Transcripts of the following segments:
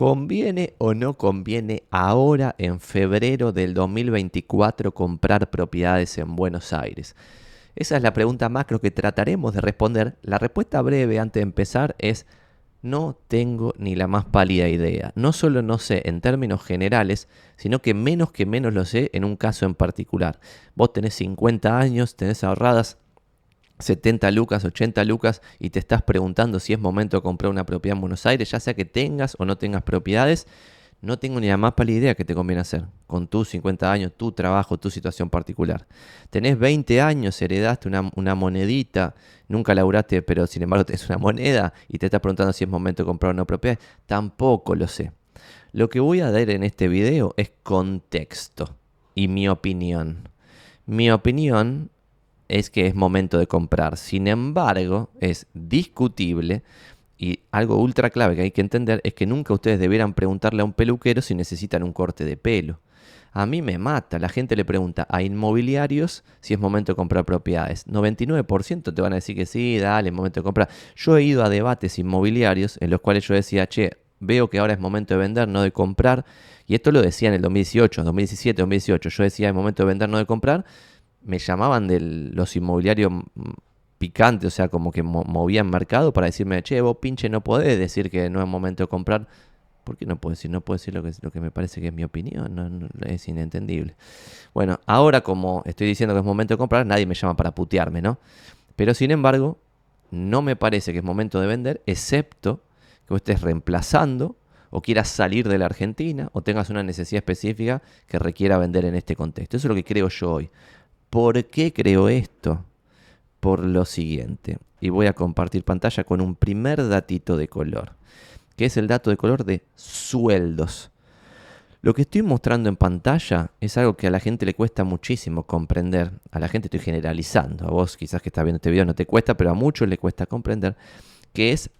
¿Conviene o no conviene ahora, en febrero del 2024, comprar propiedades en Buenos Aires? Esa es la pregunta macro que trataremos de responder. La respuesta breve antes de empezar es no tengo ni la más pálida idea. No solo no sé en términos generales, sino que menos que menos lo sé en un caso en particular. Vos tenés 50 años, tenés ahorradas 70 lucas, 80 lucas y te estás preguntando si es momento de comprar una propiedad en Buenos Aires, ya sea que tengas o no tengas propiedades, no tengo ni la más pálida idea que te conviene hacer con tus 50 años, tu trabajo, tu situación particular. Tenés 20 años, heredaste una, monedita, nunca laburaste, pero sin embargo tenés una moneda y te estás preguntando si es momento de comprar una propiedad, tampoco lo sé. Lo que voy a dar en este video es contexto y mi opinión. Mi opinión es que es momento de comprar. Sin embargo, es discutible y algo ultra clave que hay que entender es que nunca ustedes debieran preguntarle a un peluquero si necesitan un corte de pelo. A mí me mata, la gente le pregunta a inmobiliarios si es momento de comprar propiedades. 99% te van a decir que sí, dale, es momento de comprar. Yo he ido a debates inmobiliarios en los cuales yo decía, che, veo que ahora es momento de vender, no de comprar. Y esto lo decía en el 2018, 2017, 2018. Yo decía, es momento de vender, no de comprar me llamaban de los inmobiliarios picantes, o sea, como que movían mercado para decirme, che, vos pinche no podés decir que no es momento de comprar. ¿Por qué no puedo decir? No puedo decir lo que, lo que me parece que es mi opinión, no, es inentendible. Bueno, ahora como estoy diciendo que es momento de comprar, nadie me llama para putearme, ¿no? Pero sin embargo, no me parece que es momento de vender, excepto que vos estés reemplazando o quieras salir de la Argentina o tengas una necesidad específica que requiera vender en este contexto. Eso es lo que creo yo hoy. ¿Por qué creo esto? Por lo siguiente. Y voy a compartir pantalla con un primer datito de color, que es el dato de color de sueldos. Lo que estoy mostrando en pantalla es algo que a la gente le cuesta muchísimo comprender. A la gente estoy generalizando. A vos quizás que estás viendo este video no te cuesta, pero a muchos le cuesta comprender que es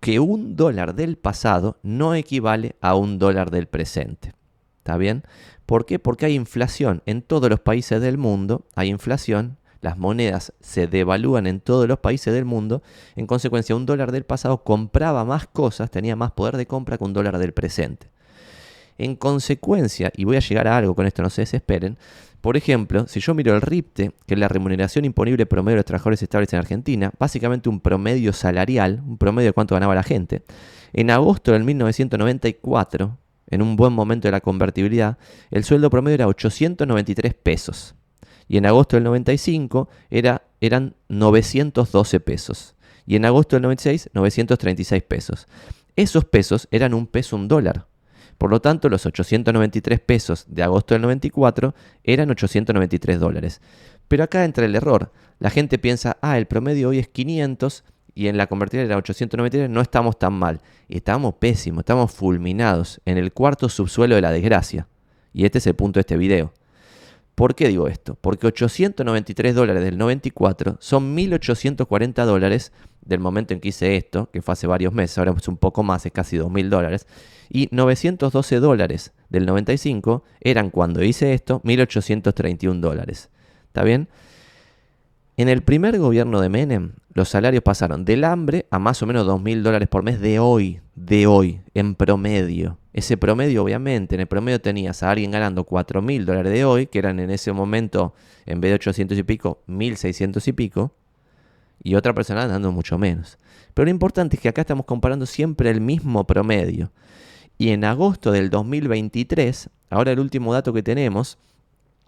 que un dólar del pasado no equivale a un dólar del presente. ¿Está bien? ¿Por qué? Porque hay inflación en todos los países del mundo, hay inflación, las monedas se devalúan en todos los países del mundo, en consecuencia un dólar del pasado compraba más cosas, tenía más poder de compra que un dólar del presente. En consecuencia, y voy a llegar a algo con esto, no se desesperen, por ejemplo, si yo miro el RIPTE, que es la remuneración imponible promedio de los trabajadores estables en Argentina, básicamente un promedio salarial, un promedio de cuánto ganaba la gente, en agosto del 1994, en un buen momento de la convertibilidad, el sueldo promedio era 893 pesos. Y en agosto del 95 era, eran 912 pesos. Y en agosto del 96, 936 pesos. Esos pesos eran un peso, un dólar. Por lo tanto, los 893 pesos de agosto del 94 eran 893 dólares. Pero acá entra el error. La gente piensa, ah, el promedio hoy es 500 y en la convertida era 893, no estamos tan mal. Estamos pésimos, estamos fulminados en el cuarto subsuelo de la desgracia. Y este es el punto de este video. ¿Por qué digo esto? Porque 893 dólares del 94 son 1840 dólares del momento en que hice esto, que fue hace varios meses, ahora es un poco más, es casi 2000 dólares. Y 912 dólares del 95 eran cuando hice esto 1831 dólares. ¿Está bien? En el primer gobierno de Menem, los salarios pasaron del hambre a más o menos 2.000 dólares por mes de hoy, de hoy, en promedio. Ese promedio, obviamente, en el promedio tenías a alguien ganando 4.000 dólares de hoy, que eran en ese momento, en vez de 800 y pico, 1.600 y pico, y otra persona dando mucho menos. Pero lo importante es que acá estamos comparando siempre el mismo promedio. Y en agosto del 2023, ahora el último dato que tenemos,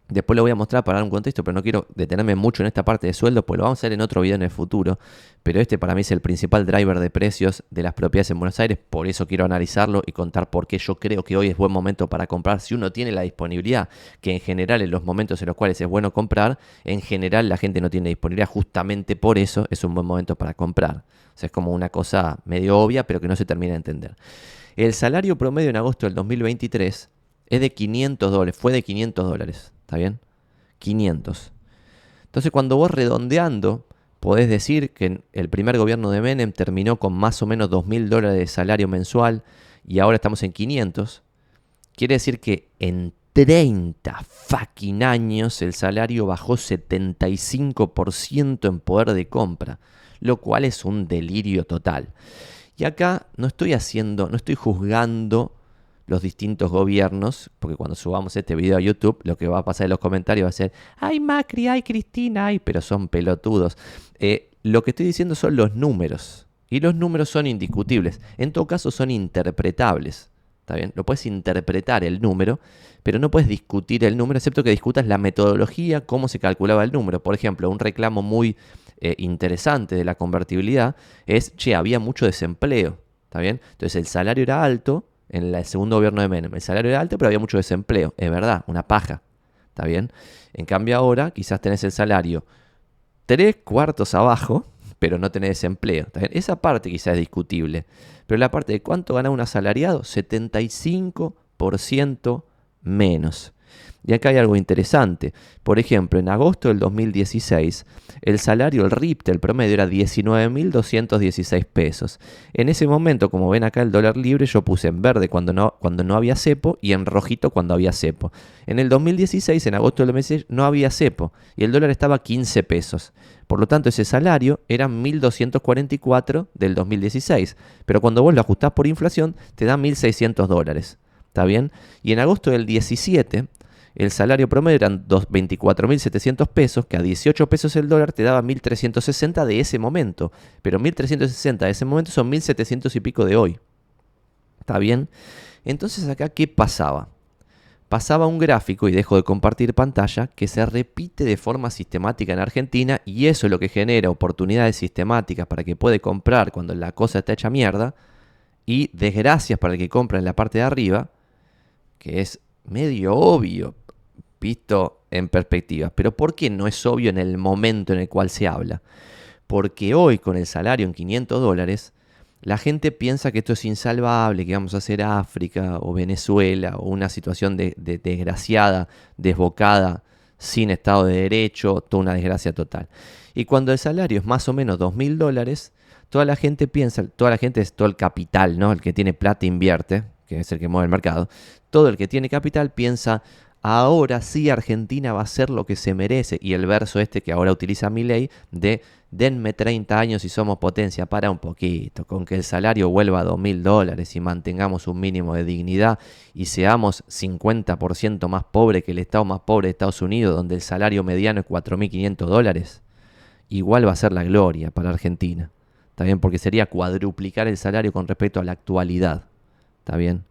Después lo voy a mostrar para dar un contexto, pero no quiero detenerme mucho en esta parte de sueldo, pues lo vamos a hacer en otro video en el futuro. Pero este para mí es el principal driver de precios de las propiedades en Buenos Aires, por eso quiero analizarlo y contar por qué yo creo que hoy es buen momento para comprar. Si uno tiene la disponibilidad, que en general en los momentos en los cuales es bueno comprar, en general la gente no tiene disponibilidad, justamente por eso es un buen momento para comprar. O sea, es como una cosa medio obvia, pero que no se termina de entender. El salario promedio en agosto del 2023 es de 500 dólares, fue de 500 dólares. ¿Está bien? 500. Entonces cuando vos redondeando, podés decir que el primer gobierno de Menem terminó con más o menos 2.000 dólares de salario mensual y ahora estamos en 500. Quiere decir que en 30 fucking años el salario bajó 75% en poder de compra, lo cual es un delirio total. Y acá no estoy haciendo, no estoy juzgando los distintos gobiernos, porque cuando subamos este video a YouTube, lo que va a pasar en los comentarios va a ser, ay Macri, ay Cristina, ay, pero son pelotudos. Eh, lo que estoy diciendo son los números, y los números son indiscutibles. En todo caso son interpretables. ¿Está bien? Lo puedes interpretar el número, pero no puedes discutir el número, excepto que discutas la metodología, cómo se calculaba el número. Por ejemplo, un reclamo muy eh, interesante de la convertibilidad es, che, había mucho desempleo. ¿Está bien? Entonces el salario era alto en el segundo gobierno de Menem. El salario era alto, pero había mucho desempleo. Es verdad, una paja. ¿Está bien? En cambio ahora quizás tenés el salario tres cuartos abajo, pero no tenés desempleo. Esa parte quizás es discutible. Pero la parte de cuánto gana un asalariado, 75% menos. Y acá hay algo interesante. Por ejemplo, en agosto del 2016, el salario, el RIPTE, el promedio era 19.216 pesos. En ese momento, como ven acá el dólar libre, yo puse en verde cuando no, cuando no había cepo y en rojito cuando había cepo. En el 2016, en agosto del 2016, no había cepo y el dólar estaba 15 pesos. Por lo tanto, ese salario era 1.244 del 2016. Pero cuando vos lo ajustás por inflación, te da 1.600 dólares. ¿Está bien? Y en agosto del 17, el salario promedio eran 24.700 pesos, que a 18 pesos el dólar te daba 1.360 de ese momento. Pero 1.360 de ese momento son 1.700 y pico de hoy. ¿Está bien? Entonces acá, ¿qué pasaba? Pasaba un gráfico, y dejo de compartir pantalla, que se repite de forma sistemática en Argentina y eso es lo que genera oportunidades sistemáticas para que puede comprar cuando la cosa está hecha mierda y desgracias para el que compra en la parte de arriba que es medio obvio, visto en perspectiva. Pero ¿por qué no es obvio en el momento en el cual se habla? Porque hoy con el salario en 500 dólares, la gente piensa que esto es insalvable, que vamos a hacer África o Venezuela o una situación de, desgraciada, desbocada, sin Estado de Derecho, toda una desgracia total. Y cuando el salario es más o menos 2.000 dólares, toda la gente piensa, toda la gente es todo el capital, ¿no? El que tiene plata invierte, que es el que mueve el mercado, todo el que tiene capital piensa, ahora sí Argentina va a ser lo que se merece. Y el verso este que ahora utiliza mi ley de denme 30 años y somos potencia, para un poquito, con que el salario vuelva a 2 mil dólares y mantengamos un mínimo de dignidad y seamos 50% más pobre que el estado más pobre de Estados Unidos, donde el salario mediano es 4.500 dólares, igual va a ser la gloria para Argentina. ¿Está bien? Porque sería cuadruplicar el salario con respecto a la actualidad. ¿Está bien?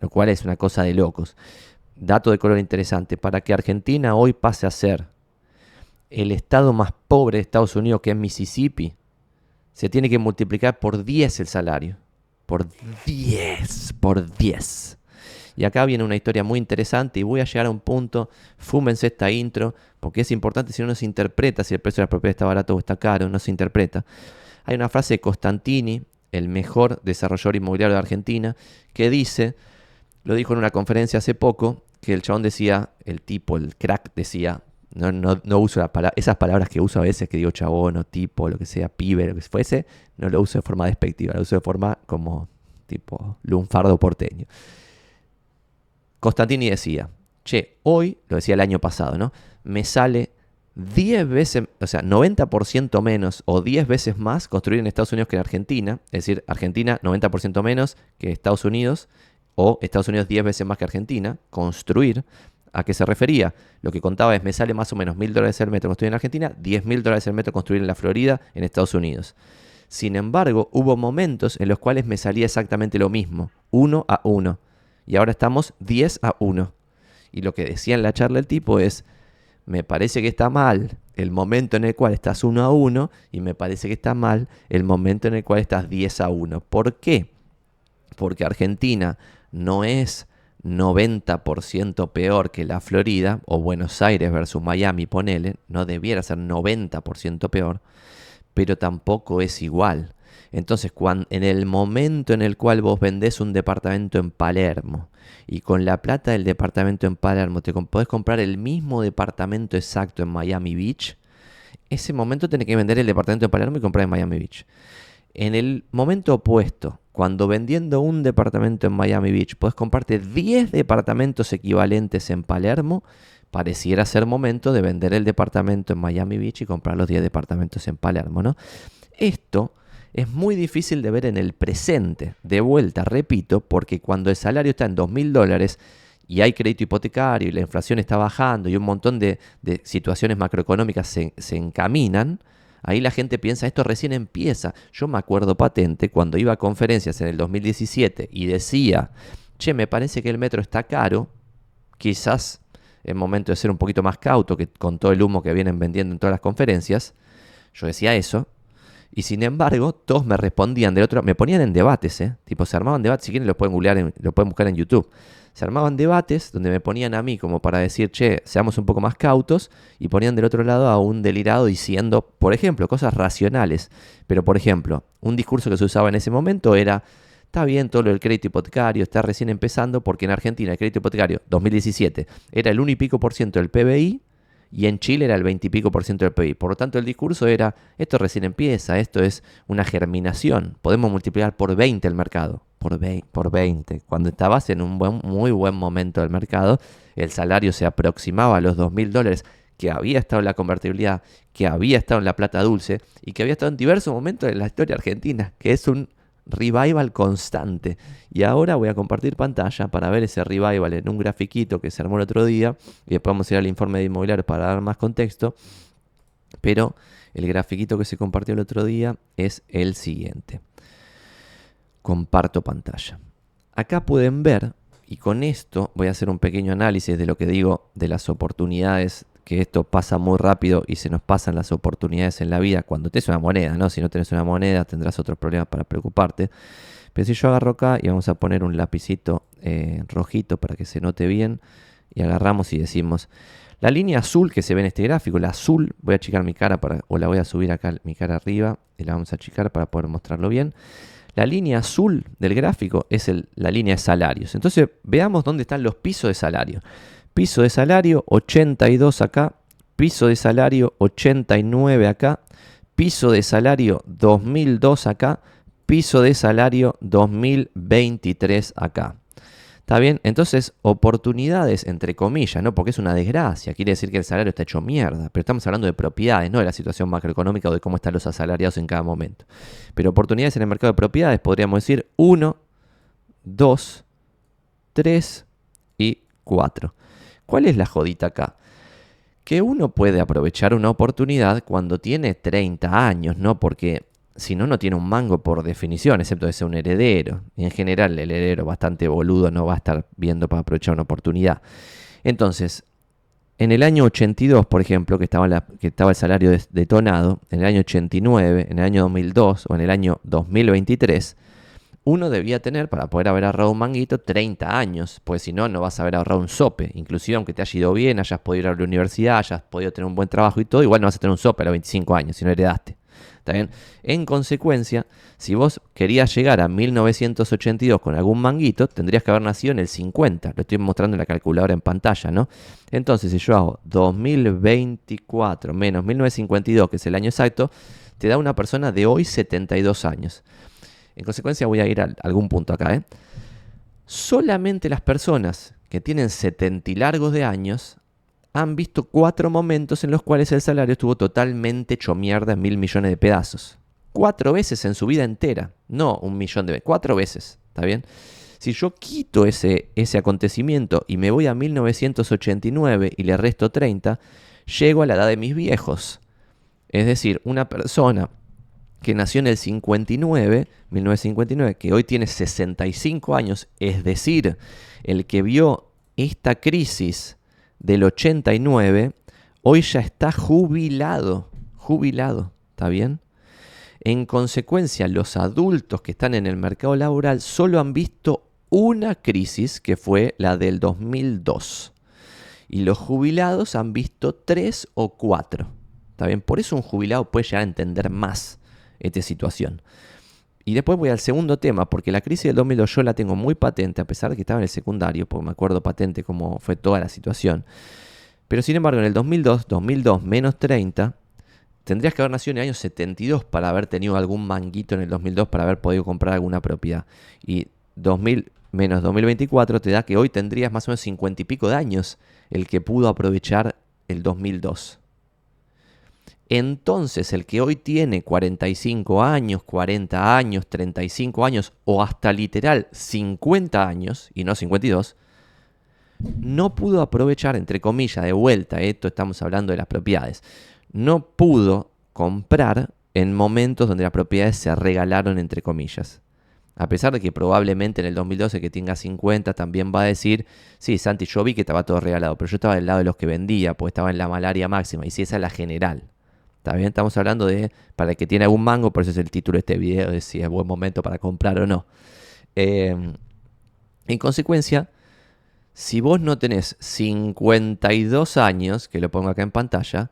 Lo cual es una cosa de locos. Dato de color interesante. Para que Argentina hoy pase a ser el estado más pobre de Estados Unidos, que es Mississippi, se tiene que multiplicar por 10 el salario. Por 10, por 10. Y acá viene una historia muy interesante y voy a llegar a un punto, fúmense esta intro, porque es importante si no se interpreta si el precio de la propiedad está barato o está caro, no se interpreta. Hay una frase de Costantini, el mejor desarrollador inmobiliario de Argentina, que dice, lo dijo en una conferencia hace poco, que el chabón decía, el tipo, el crack decía, no, no, uso esas palabras que uso a veces, que digo chabón o tipo, lo que sea, pibe, lo que fuese, no lo uso de forma despectiva, lo uso de forma como tipo lunfardo porteño. Constantini decía, che, hoy, lo decía el año pasado, ¿no? Me sale 10 veces, o sea, 90% menos o 10 veces más construir en Estados Unidos que en Argentina. Es decir, Argentina 90% menos que Estados Unidos o Estados Unidos 10 veces más que Argentina. Construir. ¿A qué se refería? Lo que contaba es, me sale más o menos mil dólares el metro construir en Argentina, 10 mil dólares el metro construir en la Florida, en Estados Unidos. Sin embargo, hubo momentos en los cuales me salía exactamente lo mismo, 1 a 1. Y ahora estamos 10 a 1. Y lo que decía en la charla el tipo es, me parece que está mal el momento en el cual estás 1 a 1 y me parece que está mal el momento en el cual estás 10 a 1. ¿Por qué? Porque Argentina no es 90% peor que la Florida o Buenos Aires versus Miami, ponele, no debiera ser 90% peor, pero tampoco es igual. Entonces, cuando, en el momento en el cual vos vendés un departamento en Palermo y con la plata del departamento en Palermo te podés comprar el mismo departamento exacto en Miami Beach, ese momento tenés que vender el departamento en Palermo y comprar en Miami Beach. En el momento opuesto, cuando vendiendo un departamento en Miami Beach puedes comprarte 10 departamentos equivalentes en Palermo, pareciera ser momento de vender el departamento en Miami Beach y comprar los 10 departamentos en Palermo, ¿no? Esto es muy difícil de ver en el presente. De vuelta, repito, porque cuando el salario está en 2.000 dólares y hay crédito hipotecario y la inflación está bajando y un montón de, situaciones macroeconómicas se, se encaminan, Ahí la gente piensa, esto recién empieza. Yo me acuerdo patente cuando iba a conferencias en el 2017 y decía, che, me parece que el metro está caro, quizás es momento de ser un poquito más cauto que con todo el humo que vienen vendiendo en todas las conferencias. Yo decía eso. Y sin embargo, todos me respondían del otro, me ponían en debates, ¿eh? Tipo, se armaban debates, si quieren lo pueden googlear, lo pueden buscar en YouTube se armaban debates donde me ponían a mí como para decir, che, seamos un poco más cautos, y ponían del otro lado a un delirado diciendo, por ejemplo, cosas racionales. Pero, por ejemplo, un discurso que se usaba en ese momento era, está bien todo lo del crédito hipotecario, está recién empezando, porque en Argentina el crédito hipotecario 2017 era el 1 y pico por ciento del PBI, y en Chile era el 20 y pico por ciento del PBI. Por lo tanto, el discurso era, esto recién empieza, esto es una germinación, podemos multiplicar por 20 el mercado. Por 20, Cuando estabas en un buen, muy buen momento del mercado, el salario se aproximaba a los 2.000 dólares, que había estado en la convertibilidad, que había estado en la plata dulce y que había estado en diversos momentos en la historia argentina, que es un revival constante. Y ahora voy a compartir pantalla para ver ese revival en un grafiquito que se armó el otro día y después vamos a ir al informe de inmobiliario para dar más contexto. Pero el grafiquito que se compartió el otro día es el siguiente comparto pantalla. Acá pueden ver, y con esto voy a hacer un pequeño análisis de lo que digo de las oportunidades, que esto pasa muy rápido y se nos pasan las oportunidades en la vida cuando tienes una moneda, ¿no? Si no tienes una moneda tendrás otros problemas para preocuparte. Pero si yo agarro acá y vamos a poner un lapicito eh, rojito para que se note bien, y agarramos y decimos, la línea azul que se ve en este gráfico, la azul, voy a achicar mi cara para, o la voy a subir acá mi cara arriba y la vamos a achicar para poder mostrarlo bien. La línea azul del gráfico es la línea de salarios. Entonces veamos dónde están los pisos de salario. Piso de salario 82 acá, piso de salario 89 acá, piso de salario 2002 acá, piso de salario 2023 acá. ¿Está bien? Entonces, oportunidades, entre comillas, ¿no? Porque es una desgracia. Quiere decir que el salario está hecho mierda. Pero estamos hablando de propiedades, no de la situación macroeconómica o de cómo están los asalariados en cada momento. Pero oportunidades en el mercado de propiedades, podríamos decir 1, 2, 3 y 4. ¿Cuál es la jodita acá? Que uno puede aprovechar una oportunidad cuando tiene 30 años, ¿no? Porque si no, no tiene un mango por definición, excepto de ser un heredero. Y en general, el heredero bastante boludo no va a estar viendo para aprovechar una oportunidad. Entonces, en el año 82, por ejemplo, que estaba, la, que estaba el salario detonado, en el año 89, en el año 2002 o en el año 2023, uno debía tener, para poder haber ahorrado un manguito, 30 años, pues si no, no vas a haber ahorrado un sope. Inclusive aunque te haya ido bien, hayas podido ir a la universidad, hayas podido tener un buen trabajo y todo, igual no vas a tener un sope a los 25 años si no heredaste. En consecuencia, si vos querías llegar a 1982 con algún manguito, tendrías que haber nacido en el 50. Lo estoy mostrando en la calculadora en pantalla, ¿no? Entonces, si yo hago 2024 menos 1952, que es el año exacto, te da una persona de hoy 72 años. En consecuencia, voy a ir a algún punto acá, ¿eh? Solamente las personas que tienen 70 y largos de años han visto cuatro momentos en los cuales el salario estuvo totalmente hecho mierda en mil millones de pedazos. Cuatro veces en su vida entera, no un millón de veces, cuatro veces, ¿está bien? Si yo quito ese, ese acontecimiento y me voy a 1989 y le resto 30, llego a la edad de mis viejos. Es decir, una persona que nació en el 59, 1959, que hoy tiene 65 años, es decir, el que vio esta crisis del 89, hoy ya está jubilado, jubilado, ¿está bien? En consecuencia, los adultos que están en el mercado laboral solo han visto una crisis que fue la del 2002. Y los jubilados han visto tres o cuatro. ¿Está bien? Por eso un jubilado puede llegar a entender más esta situación. Y después voy al segundo tema, porque la crisis del 2002 yo la tengo muy patente, a pesar de que estaba en el secundario, porque me acuerdo patente cómo fue toda la situación. Pero sin embargo, en el 2002, 2002 menos 30, tendrías que haber nacido en el año 72 para haber tenido algún manguito en el 2002 para haber podido comprar alguna propiedad. Y 2000 menos 2024 te da que hoy tendrías más o menos 50 y pico de años el que pudo aprovechar el 2002. Entonces el que hoy tiene 45 años, 40 años, 35 años o hasta literal 50 años y no 52, no pudo aprovechar, entre comillas, de vuelta, esto estamos hablando de las propiedades, no pudo comprar en momentos donde las propiedades se regalaron, entre comillas. A pesar de que probablemente en el 2012 que tenga 50 también va a decir, sí, Santi, yo vi que estaba todo regalado, pero yo estaba del lado de los que vendía, pues estaba en la malaria máxima, y si esa es la general. Está bien, estamos hablando de, para el que tiene algún mango, por eso es el título de este video, de si es buen momento para comprar o no. Em, en consecuencia, si vos no tenés 52 años, que lo pongo acá en pantalla,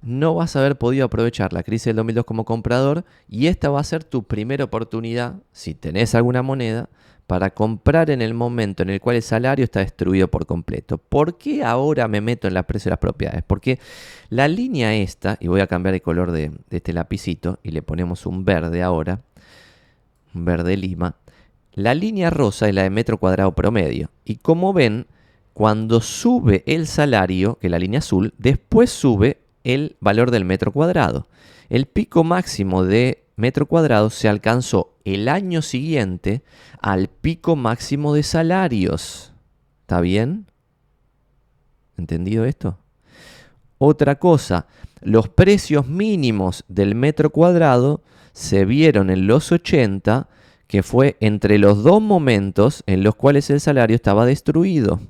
no vas a haber podido aprovechar la crisis del 2002 como comprador y esta va a ser tu primera oportunidad, si tenés alguna moneda, para comprar en el momento en el cual el salario está destruido por completo. ¿Por qué ahora me meto en la precio de las propiedades? Porque la línea esta, y voy a cambiar el color de, de este lapicito y le ponemos un verde ahora, un verde lima, la línea rosa es la de metro cuadrado promedio. Y como ven, cuando sube el salario, que es la línea azul, después sube el valor del metro cuadrado. El pico máximo de metro cuadrado se alcanzó el año siguiente al pico máximo de salarios. ¿Está bien? ¿Entendido esto? Otra cosa, los precios mínimos del metro cuadrado se vieron en los 80, que fue entre los dos momentos en los cuales el salario estaba destruido.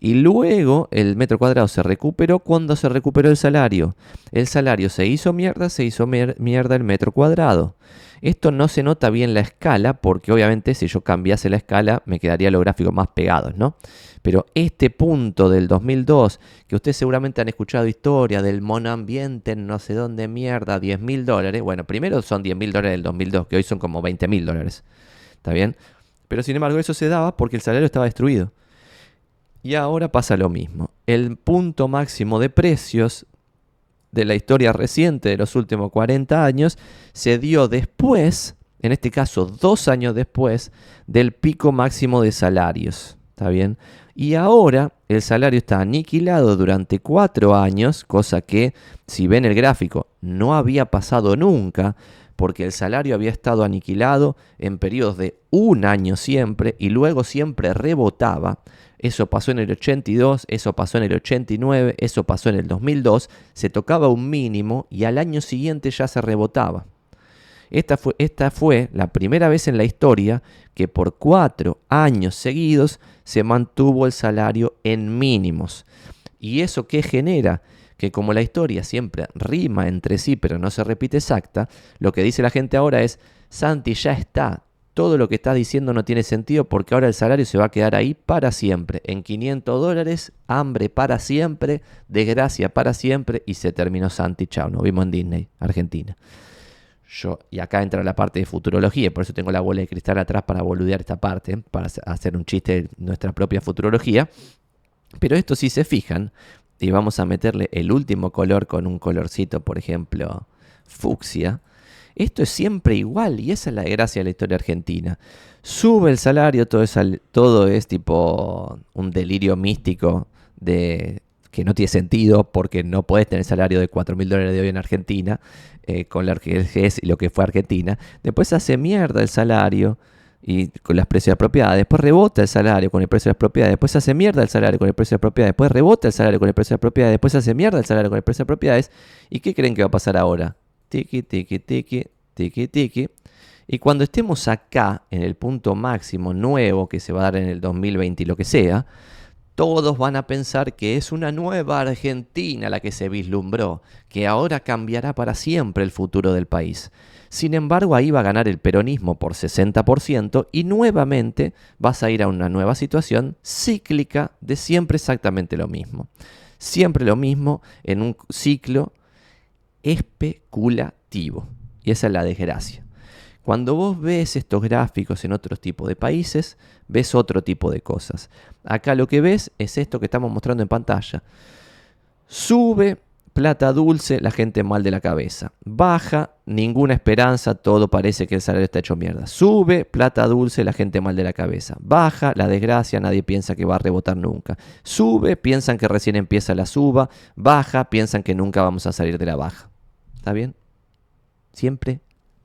Y luego el metro cuadrado se recuperó cuando se recuperó el salario. El salario se hizo mierda, se hizo mierda el metro cuadrado. Esto no se nota bien la escala porque obviamente si yo cambiase la escala me quedaría los gráficos más pegados, ¿no? Pero este punto del 2002, que ustedes seguramente han escuchado historia del monoambiente en no sé dónde mierda, 10 mil dólares. Bueno, primero son 10 mil dólares del 2002, que hoy son como 20 mil dólares. ¿Está bien? Pero sin embargo eso se daba porque el salario estaba destruido. Y ahora pasa lo mismo. El punto máximo de precios de la historia reciente de los últimos 40 años se dio después, en este caso dos años después, del pico máximo de salarios. ¿Está bien? Y ahora el salario está aniquilado durante cuatro años, cosa que, si ven el gráfico, no había pasado nunca, porque el salario había estado aniquilado en periodos de un año siempre y luego siempre rebotaba. Eso pasó en el 82, eso pasó en el 89, eso pasó en el 2002. Se tocaba un mínimo y al año siguiente ya se rebotaba. Esta fue, esta fue la primera vez en la historia que por cuatro años seguidos se mantuvo el salario en mínimos. ¿Y eso qué genera? que como la historia siempre rima entre sí pero no se repite exacta, lo que dice la gente ahora es, Santi ya está, todo lo que estás diciendo no tiene sentido porque ahora el salario se va a quedar ahí para siempre, en 500 dólares, hambre para siempre, desgracia para siempre y se terminó Santi, chao, nos vimos en Disney, Argentina. Yo, y acá entra la parte de futurología, por eso tengo la bola de cristal atrás para boludear esta parte, para hacer un chiste de nuestra propia futurología. Pero esto si se fijan, y vamos a meterle el último color con un colorcito, por ejemplo, fucsia, esto es siempre igual y esa es la gracia de la historia argentina. Sube el salario, todo es, todo es tipo un delirio místico de que no tiene sentido porque no puedes tener salario de 4 mil dólares de hoy en Argentina eh, con la que es lo que fue Argentina. Después hace mierda el salario y con las precios de propiedad, después rebota el salario con el precio de las propiedades, después hace mierda el salario con el precio de propiedades, después rebota el salario con el precio de propiedades, después hace mierda el salario con el precio de propiedades. ¿Y qué creen que va a pasar ahora? Tiki, tiki, tiki, tiki, tiki. Y cuando estemos acá, en el punto máximo nuevo que se va a dar en el 2020 y lo que sea, todos van a pensar que es una nueva Argentina la que se vislumbró, que ahora cambiará para siempre el futuro del país. Sin embargo, ahí va a ganar el peronismo por 60% y nuevamente vas a ir a una nueva situación cíclica de siempre exactamente lo mismo. Siempre lo mismo en un ciclo especulativo. Y esa es la desgracia. Cuando vos ves estos gráficos en otros tipos de países, ves otro tipo de cosas. Acá lo que ves es esto que estamos mostrando en pantalla. Sube plata dulce, la gente mal de la cabeza. Baja, ninguna esperanza, todo parece que el salario está hecho mierda. Sube, plata dulce, la gente mal de la cabeza. Baja, la desgracia, nadie piensa que va a rebotar nunca. Sube, piensan que recién empieza la suba. Baja, piensan que nunca vamos a salir de la baja. ¿Está bien? Siempre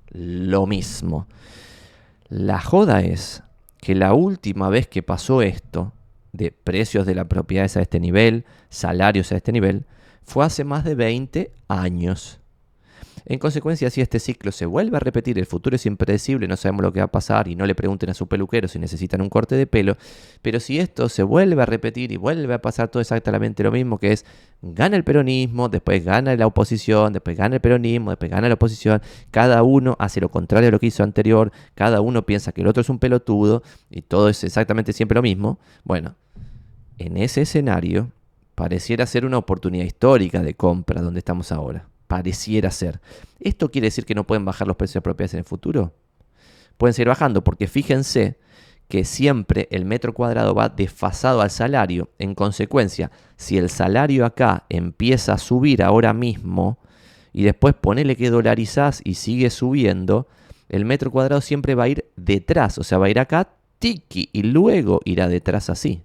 lo mismo. La joda es que la última vez que pasó esto, de precios de las propiedades a este nivel, salarios a este nivel, fue hace más de 20 años. En consecuencia, si este ciclo se vuelve a repetir, el futuro es impredecible, no sabemos lo que va a pasar y no le pregunten a su peluquero si necesitan un corte de pelo, pero si esto se vuelve a repetir y vuelve a pasar todo exactamente lo mismo, que es gana el peronismo, después gana la oposición, después gana el peronismo, después gana la oposición, cada uno hace lo contrario a lo que hizo anterior, cada uno piensa que el otro es un pelotudo y todo es exactamente siempre lo mismo, bueno, en ese escenario pareciera ser una oportunidad histórica de compra donde estamos ahora. Pareciera ser. ¿Esto quiere decir que no pueden bajar los precios de propiedades en el futuro? Pueden seguir bajando porque fíjense que siempre el metro cuadrado va desfasado al salario. En consecuencia, si el salario acá empieza a subir ahora mismo y después ponele que dolarizás y sigue subiendo, el metro cuadrado siempre va a ir detrás. O sea, va a ir acá, tiki, y luego irá detrás así.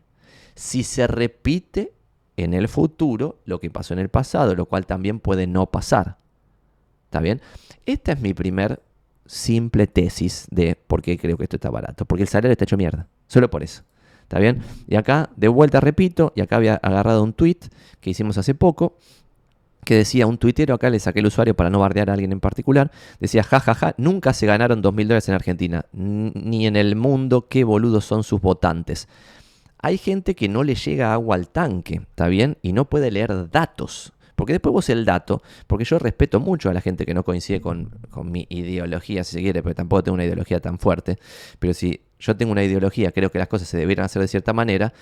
Si se repite en el futuro lo que pasó en el pasado, lo cual también puede no pasar. ¿Está bien? Esta es mi primer simple tesis de por qué creo que esto está barato. Porque el salario está hecho mierda. Solo por eso. ¿Está bien? Y acá, de vuelta repito, y acá había agarrado un tweet que hicimos hace poco, que decía un tuitero, acá le saqué el usuario para no bardear a alguien en particular, decía, jajaja, ja, ja, nunca se ganaron dos mil dólares en Argentina, ni en el mundo, qué boludos son sus votantes. Hay gente que no le llega agua al tanque, ¿está bien? Y no puede leer datos. Porque después vos el dato, porque yo respeto mucho a la gente que no coincide con, mi ideología, si se quiere, pero tampoco tengo una ideología tan fuerte. Pero si yo tengo una ideología, creo que las cosas se debieran hacer de cierta manera,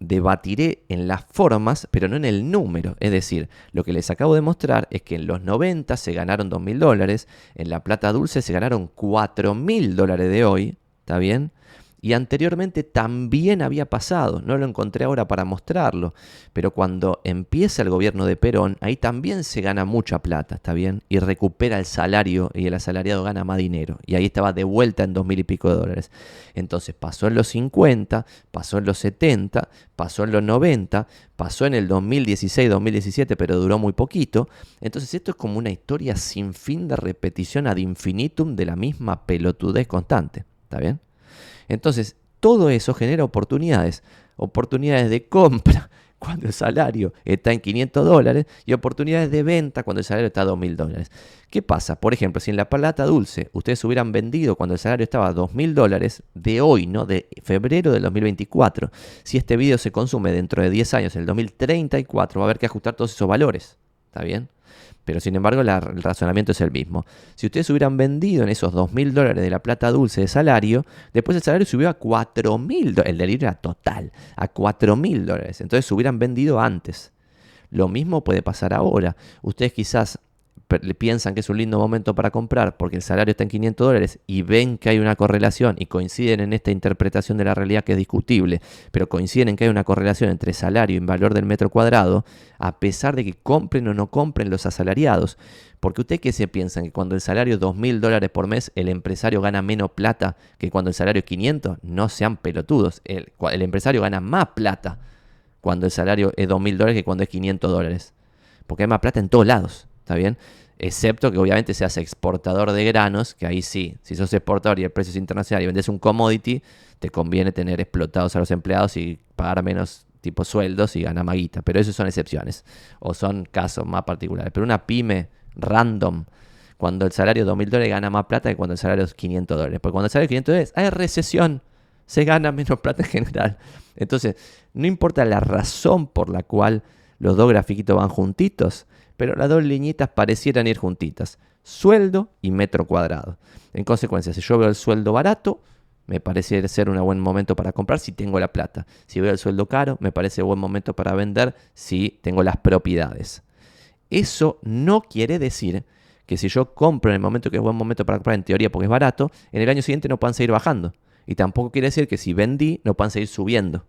debatiré en las formas, pero no en el número. Es decir, lo que les acabo de mostrar es que en los 90 se ganaron 2.000 dólares, en la plata dulce se ganaron 4.000 dólares de hoy, ¿está bien? Y anteriormente también había pasado, no lo encontré ahora para mostrarlo, pero cuando empieza el gobierno de Perón, ahí también se gana mucha plata, ¿está bien? Y recupera el salario y el asalariado gana más dinero. Y ahí estaba de vuelta en dos mil y pico de dólares. Entonces pasó en los 50, pasó en los 70, pasó en los 90, pasó en el 2016, 2017, pero duró muy poquito. Entonces esto es como una historia sin fin de repetición ad infinitum de la misma pelotudez constante, ¿está bien? Entonces, todo eso genera oportunidades, oportunidades de compra cuando el salario está en 500 dólares y oportunidades de venta cuando el salario está a 2.000 dólares. ¿Qué pasa? Por ejemplo, si en la plata dulce ustedes hubieran vendido cuando el salario estaba a 2.000 dólares de hoy, ¿no? De febrero del 2024, si este video se consume dentro de 10 años, en el 2034, va a haber que ajustar todos esos valores. ¿Está bien? Pero sin embargo, el razonamiento es el mismo. Si ustedes hubieran vendido en esos 2.000 dólares de la plata dulce de salario, después el salario subió a 4.000 dólares. El delirio era total, a 4.000 dólares. Entonces hubieran vendido antes. Lo mismo puede pasar ahora. Ustedes quizás piensan que es un lindo momento para comprar porque el salario está en 500 dólares y ven que hay una correlación y coinciden en esta interpretación de la realidad que es discutible, pero coinciden en que hay una correlación entre salario y valor del metro cuadrado, a pesar de que compren o no compren los asalariados. Porque ustedes que se piensan que cuando el salario es 2.000 dólares por mes, el empresario gana menos plata que cuando el salario es 500, no sean pelotudos. El, el empresario gana más plata cuando el salario es 2.000 dólares que cuando es 500 dólares. Porque hay más plata en todos lados. ¿Está bien? Excepto que obviamente seas exportador de granos, que ahí sí, si sos exportador y el precio es internacional y vendes un commodity, te conviene tener explotados a los empleados y pagar menos tipo sueldos y ganar maguita. Pero eso son excepciones o son casos más particulares. Pero una pyme random, cuando el salario es 2.000 dólares gana más plata que cuando el salario es 500 dólares. Porque cuando el salario es 500 dólares hay recesión, se gana menos plata en general. Entonces, no importa la razón por la cual los dos grafiquitos van juntitos, pero las dos liñitas parecieran ir juntitas. Sueldo y metro cuadrado. En consecuencia, si yo veo el sueldo barato, me parece ser un buen momento para comprar si tengo la plata. Si veo el sueldo caro, me parece buen momento para vender si tengo las propiedades. Eso no quiere decir que si yo compro en el momento que es buen momento para comprar, en teoría porque es barato, en el año siguiente no puedan seguir bajando. Y tampoco quiere decir que si vendí, no puedan seguir subiendo.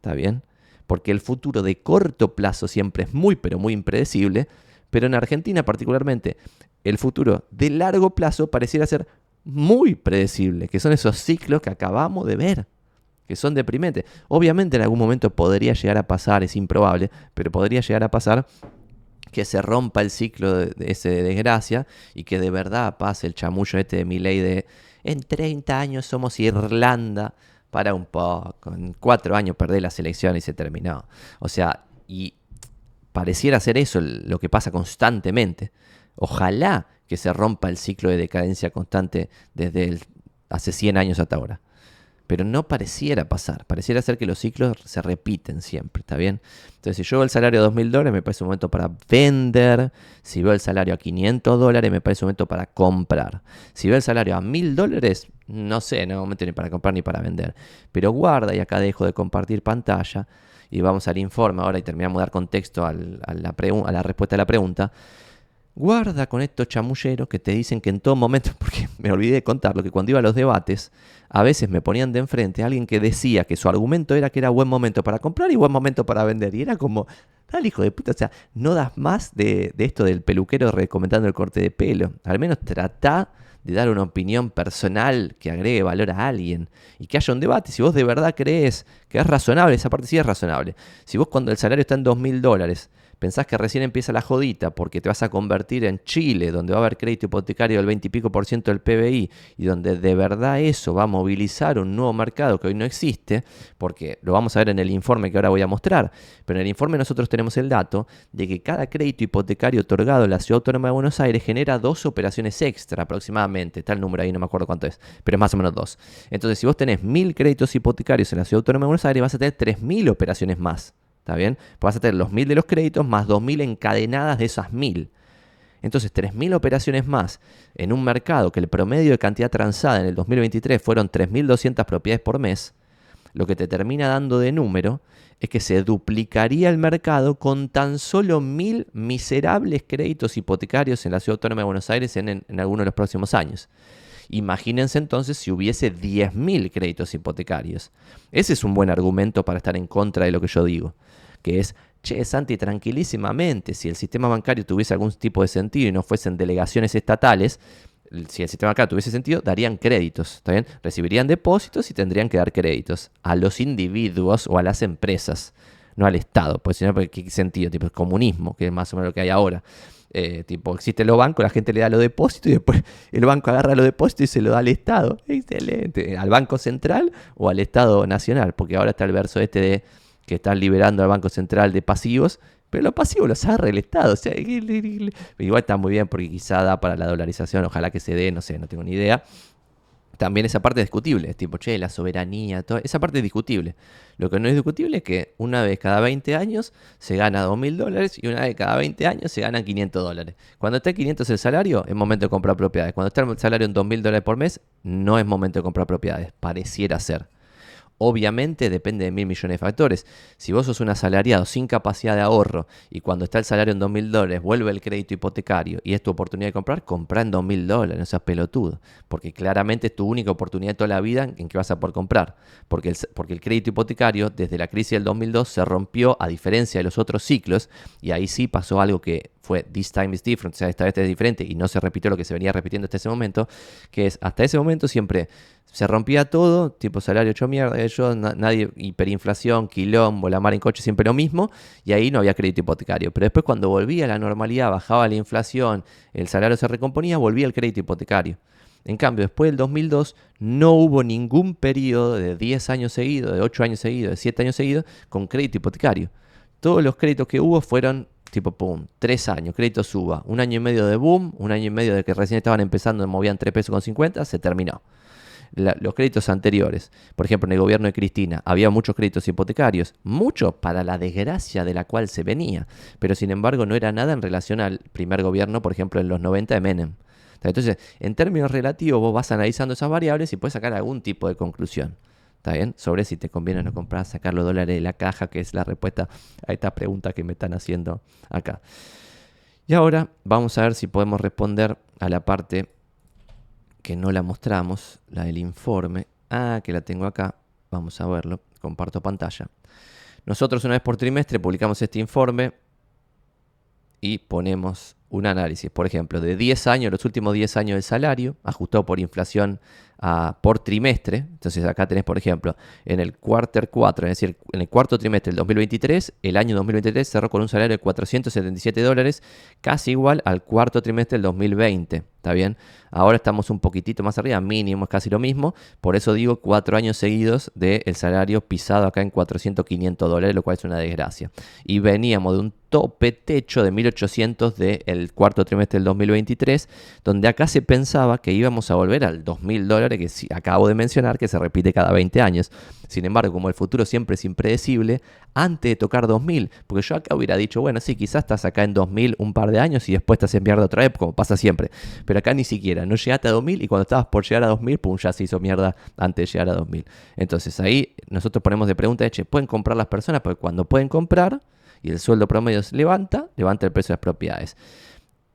¿Está bien? porque el futuro de corto plazo siempre es muy, pero muy impredecible, pero en Argentina particularmente el futuro de largo plazo pareciera ser muy predecible, que son esos ciclos que acabamos de ver, que son deprimentes. Obviamente en algún momento podría llegar a pasar, es improbable, pero podría llegar a pasar que se rompa el ciclo de, ese de desgracia y que de verdad pase el chamullo este de mi ley de en 30 años somos Irlanda para un poco, en cuatro años perdé la selección y se terminó. O sea, y pareciera ser eso lo que pasa constantemente. Ojalá que se rompa el ciclo de decadencia constante desde hace 100 años hasta ahora. Pero no pareciera pasar, pareciera ser que los ciclos se repiten siempre, ¿está bien? Entonces, si yo veo el salario a 2.000 dólares, me parece un momento para vender. Si veo el salario a 500 dólares, me parece un momento para comprar. Si veo el salario a 1.000 dólares, no sé, no momento ni para comprar ni para vender. Pero guarda, y acá dejo de compartir pantalla, y vamos al informe ahora y terminamos de dar contexto a, la a la respuesta a la pregunta. Guarda con estos chamulleros que te dicen que en todo momento, porque me olvidé de contarlo, que cuando iba a los debates, a veces me ponían de enfrente a alguien que decía que su argumento era que era buen momento para comprar y buen momento para vender. Y era como, tal hijo de puta, o sea, no das más de, de esto del peluquero recomendando el corte de pelo. Al menos trata de dar una opinión personal que agregue valor a alguien y que haya un debate. Si vos de verdad crees que es razonable, esa parte sí es razonable. Si vos cuando el salario está en dos mil dólares pensás que recién empieza la jodita porque te vas a convertir en Chile, donde va a haber crédito hipotecario del 20 y pico por ciento del PBI y donde de verdad eso va a movilizar un nuevo mercado que hoy no existe, porque lo vamos a ver en el informe que ahora voy a mostrar, pero en el informe nosotros tenemos el dato de que cada crédito hipotecario otorgado en la Ciudad Autónoma de Buenos Aires genera dos operaciones extra aproximadamente, está el número ahí, no me acuerdo cuánto es, pero es más o menos dos. Entonces, si vos tenés mil créditos hipotecarios en la Ciudad Autónoma de Buenos Aires, vas a tener 3.000 operaciones más. ¿Está bien? Pues vas a tener los 1000 de los créditos más 2000 encadenadas de esas 1000. Entonces, 3.000 operaciones más en un mercado que el promedio de cantidad transada en el 2023 fueron 3.200 propiedades por mes, lo que te termina dando de número es que se duplicaría el mercado con tan solo 1.000 miserables créditos hipotecarios en la Ciudad Autónoma de Buenos Aires en, en, en alguno de los próximos años. Imagínense entonces si hubiese 10.000 créditos hipotecarios. Ese es un buen argumento para estar en contra de lo que yo digo que es, che, Santi, tranquilísimamente, si el sistema bancario tuviese algún tipo de sentido y no fuesen delegaciones estatales, si el sistema bancario tuviese sentido, darían créditos, ¿está bien? Recibirían depósitos y tendrían que dar créditos a los individuos o a las empresas, no al Estado, pues si no, ¿qué sentido? Tipo, el comunismo, que es más o menos lo que hay ahora. Eh, tipo, existen los bancos, la gente le da los depósitos y después el banco agarra los depósitos y se lo da al Estado. Excelente. ¿Al Banco Central o al Estado Nacional? Porque ahora está el verso este de que están liberando al Banco Central de pasivos, pero los pasivos los agarra el Estado. O sea, igual está muy bien porque quizá da para la dolarización, ojalá que se dé, no sé, no tengo ni idea. También esa parte es discutible, tipo, che, la soberanía, toda esa parte es discutible. Lo que no es discutible es que una vez cada 20 años se gana 2.000 dólares y una vez cada 20 años se ganan 500 dólares. Cuando está 500 el salario, es momento de comprar propiedades. Cuando está el salario en 2.000 dólares por mes, no es momento de comprar propiedades. Pareciera ser. Obviamente depende de mil millones de factores. Si vos sos un asalariado sin capacidad de ahorro y cuando está el salario en dos mil dólares vuelve el crédito hipotecario y es tu oportunidad de comprar, compra en dos mil dólares, no seas pelotudo. Porque claramente es tu única oportunidad de toda la vida en que vas a poder comprar. Porque el, porque el crédito hipotecario desde la crisis del 2002 se rompió a diferencia de los otros ciclos y ahí sí pasó algo que fue This Time is Different, o sea, esta vez es diferente y no se repitió lo que se venía repitiendo hasta ese momento, que es hasta ese momento siempre se rompía todo, tipo salario hecho mierda, yo, nadie, hiperinflación, quilombo, la mar en coche, siempre lo mismo, y ahí no había crédito hipotecario. Pero después cuando volvía a la normalidad, bajaba la inflación, el salario se recomponía, volvía el crédito hipotecario. En cambio, después del 2002 no hubo ningún periodo de 10 años seguidos, de 8 años seguidos, de 7 años seguidos, con crédito hipotecario. Todos los créditos que hubo fueron tipo, pum, tres años, crédito suba, un año y medio de boom, un año y medio de que recién estaban empezando, movían 3 pesos con 50, se terminó. los créditos anteriores, por ejemplo, en el gobierno de Cristina, había muchos créditos hipotecarios, muchos para la desgracia de la cual se venía, pero sin embargo no era nada en relación al primer gobierno, por ejemplo, en los 90 de Menem. Entonces, en términos relativos, vos vas analizando esas variables y puedes sacar algún tipo de conclusión. ¿Está bien? Sobre si te conviene o no comprar, sacar los dólares de la caja, que es la respuesta a esta pregunta que me están haciendo acá. Y ahora vamos a ver si podemos responder a la parte que no la mostramos, la del informe. Ah, que la tengo acá. Vamos a verlo. Comparto pantalla. Nosotros una vez por trimestre publicamos este informe y ponemos un análisis, por ejemplo, de 10 años, los últimos 10 años del salario, ajustado por inflación por trimestre. Entonces acá tenés, por ejemplo, en el quarter 4, es decir, en el cuarto trimestre del 2023, el año 2023 cerró con un salario de 477 dólares, casi igual al cuarto trimestre del 2020. ¿Está bien? Ahora estamos un poquitito más arriba, mínimo es casi lo mismo. Por eso digo cuatro años seguidos del salario pisado acá en 400, 500 dólares, lo cual es una desgracia. Y veníamos de un tope techo de 1800 del cuarto trimestre del 2023, donde acá se pensaba que íbamos a volver al 2000 dólares que acabo de mencionar, que se repite cada 20 años. Sin embargo, como el futuro siempre es impredecible, antes de tocar 2000, porque yo acá hubiera dicho, bueno, sí, quizás estás acá en 2000 un par de años y después estás en mierda otra vez, como pasa siempre. Pero acá ni siquiera, no llegaste a 2000 y cuando estabas por llegar a 2000, pum, ya se hizo mierda antes de llegar a 2000. Entonces ahí nosotros ponemos de pregunta, che, ¿pueden comprar las personas? Porque cuando pueden comprar y el sueldo promedio se levanta, levanta el precio de las propiedades.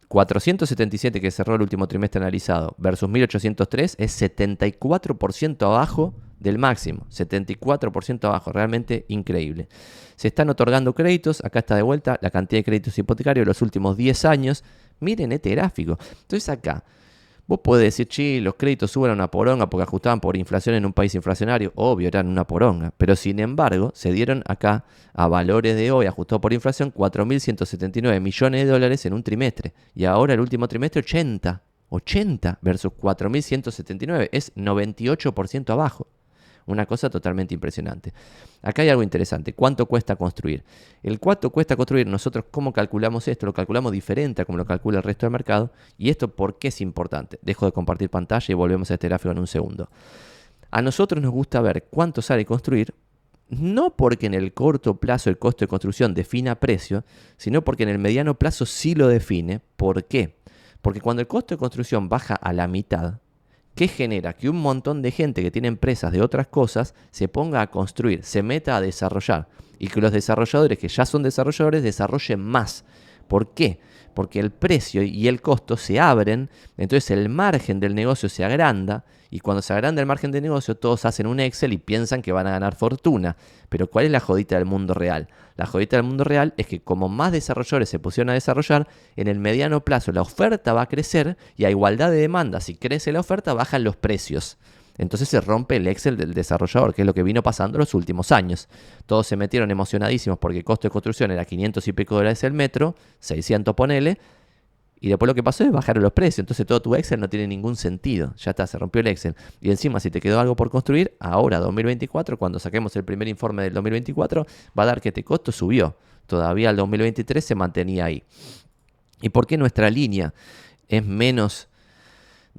477 que cerró el último trimestre analizado versus 1803 es 74% abajo del máximo, 74% abajo, realmente increíble. Se están otorgando créditos, acá está de vuelta la cantidad de créditos hipotecarios de los últimos 10 años. Miren este gráfico. Entonces acá, vos podés decir, sí, los créditos suben a una poronga porque ajustaban por inflación en un país inflacionario. Obvio, eran una poronga. Pero sin embargo, se dieron acá a valores de hoy, ajustado por inflación, 4.179 millones de dólares en un trimestre. Y ahora el último trimestre, 80. 80 versus 4.179. Es 98% abajo. Una cosa totalmente impresionante. Acá hay algo interesante. ¿Cuánto cuesta construir? El cuánto cuesta construir, nosotros cómo calculamos esto, lo calculamos diferente a como lo calcula el resto del mercado. ¿Y esto por qué es importante? Dejo de compartir pantalla y volvemos a este gráfico en un segundo. A nosotros nos gusta ver cuánto sale construir, no porque en el corto plazo el costo de construcción defina precio, sino porque en el mediano plazo sí lo define. ¿Por qué? Porque cuando el costo de construcción baja a la mitad, ¿Qué genera? Que un montón de gente que tiene empresas de otras cosas se ponga a construir, se meta a desarrollar y que los desarrolladores que ya son desarrolladores desarrollen más. ¿Por qué? Porque el precio y el costo se abren, entonces el margen del negocio se agranda y cuando se agranda el margen de negocio todos hacen un Excel y piensan que van a ganar fortuna. Pero ¿cuál es la jodita del mundo real? La jodita del mundo real es que como más desarrolladores se pusieron a desarrollar, en el mediano plazo la oferta va a crecer y a igualdad de demanda, si crece la oferta, bajan los precios. Entonces se rompe el Excel del desarrollador, que es lo que vino pasando los últimos años. Todos se metieron emocionadísimos porque el costo de construcción era 500 y pico dólares el metro, 600 ponele, y después lo que pasó es bajar los precios. Entonces todo tu Excel no tiene ningún sentido. Ya está, se rompió el Excel. Y encima, si te quedó algo por construir, ahora 2024, cuando saquemos el primer informe del 2024, va a dar que este costo subió. Todavía el 2023 se mantenía ahí. ¿Y por qué nuestra línea es menos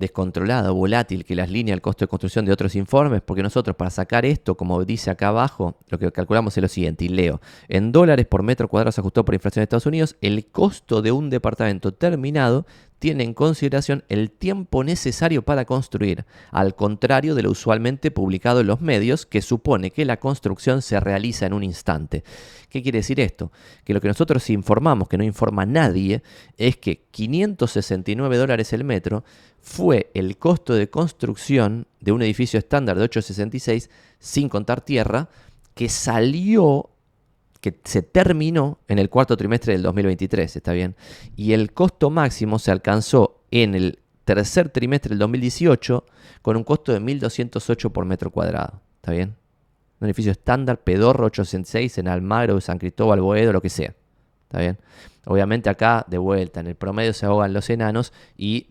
descontrolada, volátil, que las líneas del costo de construcción de otros informes, porque nosotros para sacar esto, como dice acá abajo, lo que calculamos es lo siguiente, y leo, en dólares por metro cuadrado se ajustó por inflación de Estados Unidos, el costo de un departamento terminado tiene en consideración el tiempo necesario para construir, al contrario de lo usualmente publicado en los medios, que supone que la construcción se realiza en un instante. ¿Qué quiere decir esto? Que lo que nosotros informamos, que no informa nadie, es que 569 dólares el metro fue el costo de construcción de un edificio estándar de 866, sin contar tierra, que salió que se terminó en el cuarto trimestre del 2023, ¿está bien? Y el costo máximo se alcanzó en el tercer trimestre del 2018 con un costo de 1.208 por metro cuadrado, ¿está bien? Un edificio estándar, Pedorro 806 en Almagro, San Cristóbal, Boedo, lo que sea, ¿está bien? Obviamente acá, de vuelta, en el promedio se ahogan los enanos y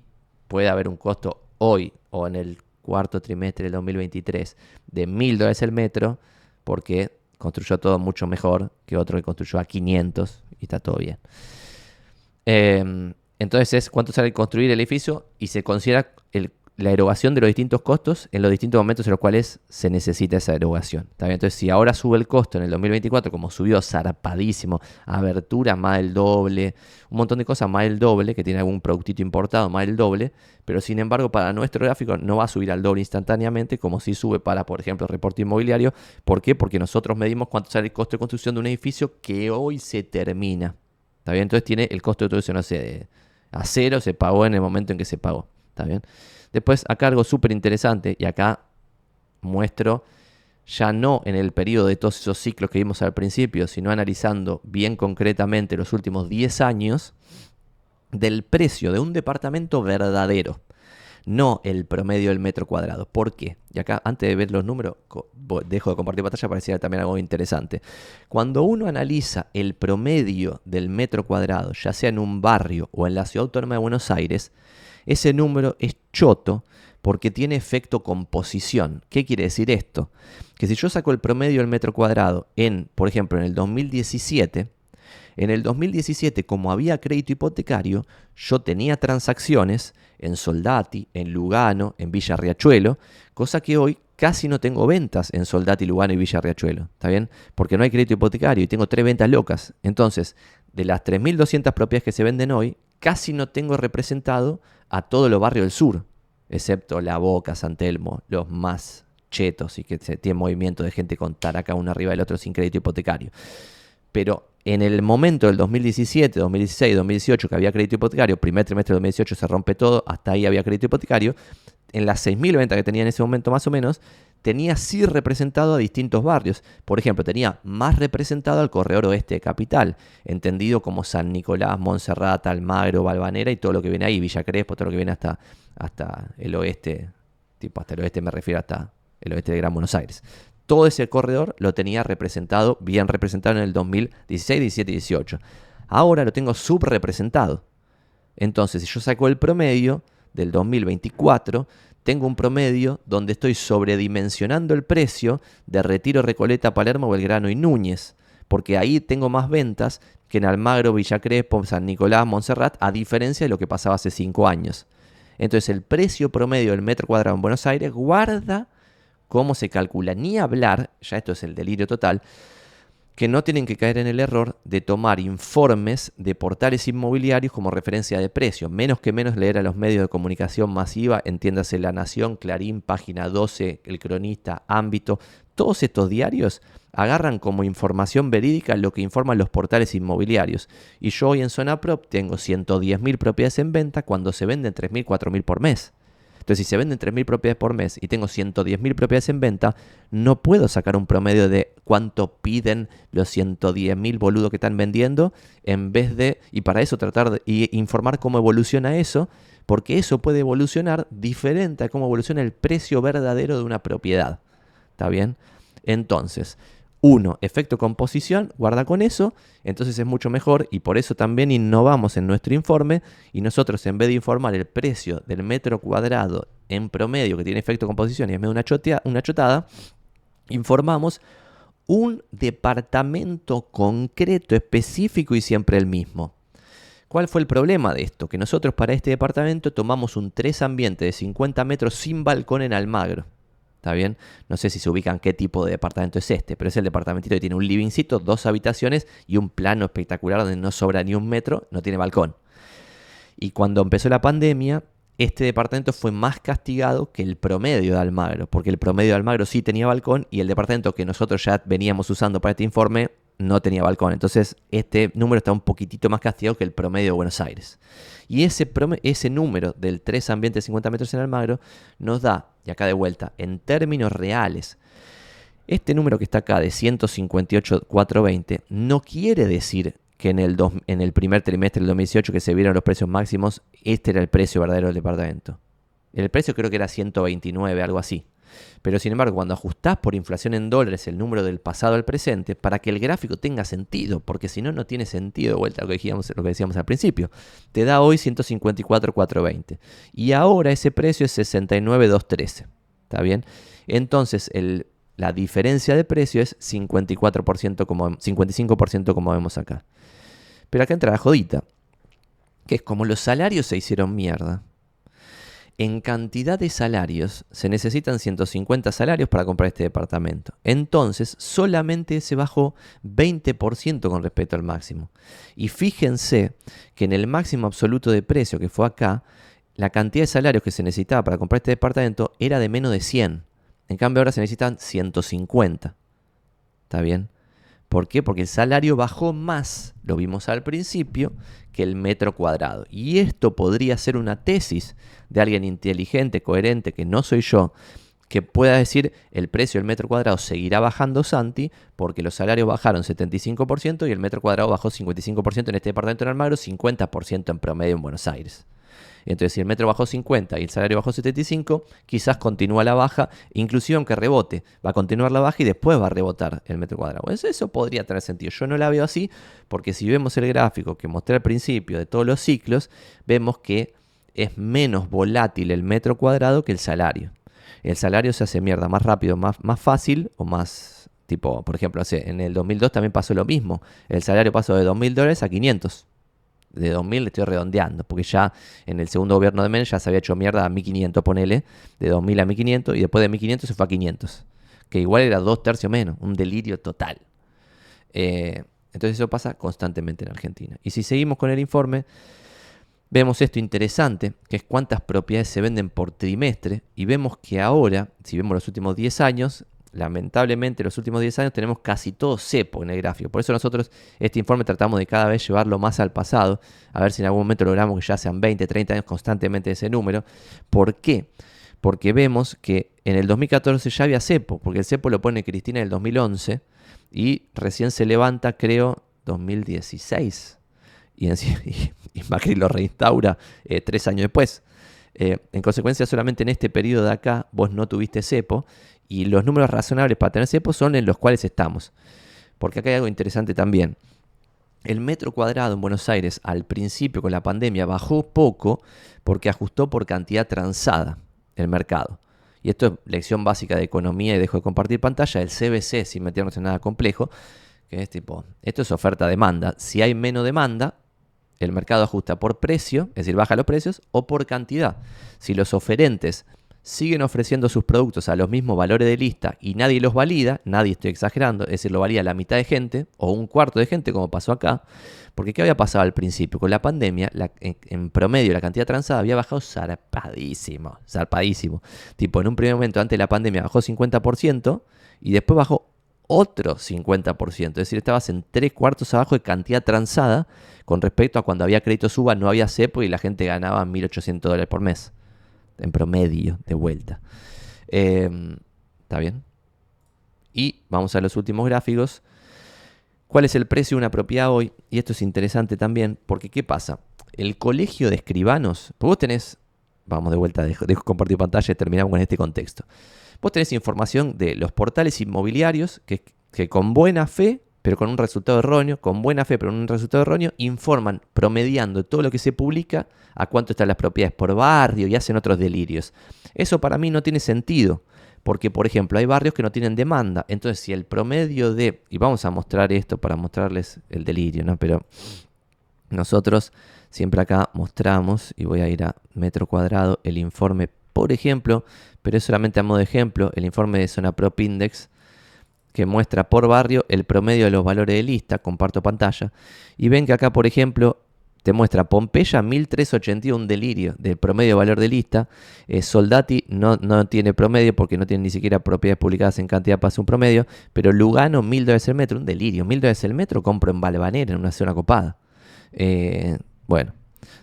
puede haber un costo hoy o en el cuarto trimestre del 2023 de 1.000 dólares el metro porque construyó todo mucho mejor que otro que construyó a 500 y está todo bien. Em, entonces es cuánto sale construir el edificio y se considera la erogación de los distintos costos en los distintos momentos en los cuales se necesita esa erogación. Entonces, si ahora sube el costo en el 2024, como subió zarpadísimo, abertura más del doble, un montón de cosas más del doble, que tiene algún productito importado más del doble, pero sin embargo para nuestro gráfico no va a subir al doble instantáneamente, como si sube para, por ejemplo, el reporte inmobiliario. ¿Por qué? Porque nosotros medimos cuánto sale el costo de construcción de un edificio que hoy se termina. ¿Está bien? Entonces tiene el costo de construcción, no sé, a cero, se pagó en el momento en que se pagó. ¿Está bien? Después, acá algo súper interesante, y acá muestro ya no en el periodo de todos esos ciclos que vimos al principio, sino analizando bien concretamente los últimos 10 años, del precio de un departamento verdadero, no el promedio del metro cuadrado. ¿Por qué? Y acá, antes de ver los números, dejo de compartir pantalla, parecía también algo interesante. Cuando uno analiza el promedio del metro cuadrado, ya sea en un barrio o en la ciudad autónoma de Buenos Aires, ese número es choto porque tiene efecto composición. ¿Qué quiere decir esto? Que si yo saco el promedio del metro cuadrado en, por ejemplo, en el 2017, en el 2017, como había crédito hipotecario, yo tenía transacciones en Soldati, en Lugano, en Villa Riachuelo, cosa que hoy casi no tengo ventas en Soldati, Lugano y Villa Riachuelo, ¿está bien? Porque no hay crédito hipotecario y tengo tres ventas locas. Entonces, de las 3.200 propiedades que se venden hoy, casi no tengo representado a todos los barrios del sur, excepto La Boca, San Telmo, los más chetos y que se tiene movimiento de gente con taraca uno arriba del otro sin crédito hipotecario. Pero en el momento del 2017, 2016, 2018, que había crédito hipotecario, primer trimestre de 2018 se rompe todo, hasta ahí había crédito hipotecario, en las 6.000 ventas que tenía en ese momento más o menos, tenía sí representado a distintos barrios. Por ejemplo, tenía más representado al corredor oeste de Capital, entendido como San Nicolás, Montserrat, Almagro, Balvanera y todo lo que viene ahí, Villa Crespo, todo lo que viene hasta, hasta el oeste, tipo hasta el oeste me refiero hasta el oeste de Gran Buenos Aires todo ese corredor lo tenía representado, bien representado en el 2016, 17 y 18. Ahora lo tengo subrepresentado. Entonces, si yo saco el promedio del 2024, tengo un promedio donde estoy sobredimensionando el precio de Retiro, Recoleta, Palermo, Belgrano y Núñez, porque ahí tengo más ventas que en Almagro, Villa Crespo, San Nicolás, Montserrat, a diferencia de lo que pasaba hace cinco años. Entonces, el precio promedio del metro cuadrado en Buenos Aires guarda cómo se calcula, ni hablar, ya esto es el delirio total, que no tienen que caer en el error de tomar informes de portales inmobiliarios como referencia de precio, menos que menos leer a los medios de comunicación masiva, entiéndase La Nación, Clarín, Página 12, El Cronista, Ámbito, todos estos diarios agarran como información verídica lo que informan los portales inmobiliarios. Y yo hoy en Zona Prop tengo 110.000 propiedades en venta cuando se venden 3.000, 4.000 por mes. Entonces, si se venden 3.000 propiedades por mes y tengo 110.000 propiedades en venta, no puedo sacar un promedio de cuánto piden los 110.000 boludos que están vendiendo, en vez de, y para eso tratar de informar cómo evoluciona eso, porque eso puede evolucionar diferente a cómo evoluciona el precio verdadero de una propiedad. ¿Está bien? Entonces, uno, efecto composición, guarda con eso, entonces es mucho mejor y por eso también innovamos en nuestro informe y nosotros en vez de informar el precio del metro cuadrado en promedio que tiene efecto composición y es medio una, una chotada, informamos un departamento concreto, específico y siempre el mismo. ¿Cuál fue el problema de esto? Que nosotros para este departamento tomamos un tres ambiente de 50 metros sin balcón en Almagro. ¿Está bien? No sé si se ubican qué tipo de departamento es este, pero es el departamentito que tiene un livingcito, dos habitaciones y un plano espectacular donde no sobra ni un metro, no tiene balcón. Y cuando empezó la pandemia, este departamento fue más castigado que el promedio de Almagro, porque el promedio de Almagro sí tenía balcón y el departamento que nosotros ya veníamos usando para este informe no tenía balcón. Entonces, este número está un poquitito más castigado que el promedio de Buenos Aires. Y ese, ese número del 3 ambientes 50 metros en Almagro nos da, acá de vuelta, en términos reales, este número que está acá de 158,420 no quiere decir que en el, en el primer trimestre del 2018 que se vieron los precios máximos, este era el precio verdadero del departamento. El precio creo que era 129, algo así. Pero sin embargo, cuando ajustás por inflación en dólares el número del pasado al presente, para que el gráfico tenga sentido, porque si no, no tiene sentido de vuelta lo que, decíamos, lo que decíamos al principio. Te da hoy 154,420. Y ahora ese precio es 69,213. ¿Está bien? Entonces, la diferencia de precio es 54% como, 55% como vemos acá. Pero acá entra la jodita, que es como los salarios se hicieron mierda en cantidad de salarios se necesitan 150 salarios para comprar este departamento. Entonces, solamente se bajó 20% con respecto al máximo. Y fíjense que en el máximo absoluto de precio que fue acá, la cantidad de salarios que se necesitaba para comprar este departamento era de menos de 100. En cambio, ahora se necesitan 150. ¿Está bien? ¿Por qué? Porque el salario bajó más, lo vimos al principio, que el metro cuadrado. Y esto podría ser una tesis de alguien inteligente, coherente, que no soy yo, que pueda decir el precio del metro cuadrado seguirá bajando Santi porque los salarios bajaron 75% y el metro cuadrado bajó 55% en este departamento en Almagro, 50% en promedio en Buenos Aires. Entonces, si el metro bajó 50 y el salario bajó 75, quizás continúa la baja, inclusive aunque rebote, va a continuar la baja y después va a rebotar el metro cuadrado. Eso, eso podría tener sentido. Yo no la veo así porque si vemos el gráfico que mostré al principio de todos los ciclos, vemos que es menos volátil el metro cuadrado que el salario. El salario se hace mierda más rápido, más, más fácil o más tipo, por ejemplo, en el 2002 también pasó lo mismo. El salario pasó de 2.000 dólares a 500 de 2000 le estoy redondeando, porque ya en el segundo gobierno de Menem ya se había hecho mierda a 1500, ponele, de 2000 a 1500, y después de 1500 se fue a 500, que igual era dos tercios menos, un delirio total. Eh, entonces eso pasa constantemente en Argentina. Y si seguimos con el informe, vemos esto interesante, que es cuántas propiedades se venden por trimestre, y vemos que ahora, si vemos los últimos 10 años, lamentablemente en los últimos 10 años tenemos casi todo cepo en el gráfico. Por eso nosotros este informe tratamos de cada vez llevarlo más al pasado, a ver si en algún momento logramos que ya sean 20, 30 años constantemente ese número. ¿Por qué? Porque vemos que en el 2014 ya había cepo, porque el cepo lo pone Cristina en el 2011 y recién se levanta, creo, 2016. Y, y, Macri lo reinstaura eh, tres años después. Eh, en consecuencia, solamente en este periodo de acá vos no tuviste cepo y los números razonables para tener cepo son en los cuales estamos. Porque acá hay algo interesante también. El metro cuadrado en Buenos Aires al principio con la pandemia bajó poco porque ajustó por cantidad transada el mercado. Y esto es lección básica de economía y dejo de compartir pantalla, el CBC sin meternos en nada complejo, que es tipo, esto es oferta-demanda. Si hay menos demanda, el mercado ajusta por precio, es decir, baja los precios, o por cantidad. Si los oferentes siguen ofreciendo sus productos a los mismos valores de lista y nadie los valida, nadie estoy exagerando, es decir, lo valida la mitad de gente o un cuarto de gente como pasó acá, porque ¿qué había pasado al principio? Con la pandemia, en, promedio la cantidad transada había bajado zarpadísimo, zarpadísimo. Tipo, en un primer momento antes de la pandemia bajó 50% y después bajó otro 50%, es decir, estabas en tres cuartos abajo de cantidad transada con respecto a cuando había crédito suba, no había cepo y la gente ganaba 1.800 dólares por mes en promedio de vuelta. Em, ¿Está bien? Y vamos a los últimos gráficos. ¿Cuál es el precio de una propiedad hoy? Y esto es interesante también, porque ¿qué pasa? El colegio de escribanos, pues vos tenés, vamos de vuelta, dejo, compartir pantalla y terminamos con este contexto. Vos tenés información de los portales inmobiliarios que, que con buena fe pero con un resultado erróneo, con buena fe, pero con un resultado erróneo, informan promediando todo lo que se publica a cuánto están las propiedades por barrio y hacen otros delirios. Eso para mí no tiene sentido, porque por ejemplo hay barrios que no tienen demanda, entonces si el promedio de, y vamos a mostrar esto para mostrarles el delirio, ¿no? Pero nosotros siempre acá mostramos, y voy a ir a metro cuadrado, el informe, por ejemplo, pero es solamente a modo de ejemplo, el informe de Zona Prop Index, que muestra por barrio el promedio de los valores de lista, comparto pantalla, y ven que acá, por ejemplo, te muestra Pompeya 1381, un delirio del promedio valor de lista. Eh, Soldati no, no, tiene promedio porque no tiene ni siquiera propiedades publicadas en cantidad para hacer un promedio, pero Lugano 1000 dólares el metro, un delirio. 1000 dólares el metro compro en Balvanera, en una zona copada. Eh, bueno,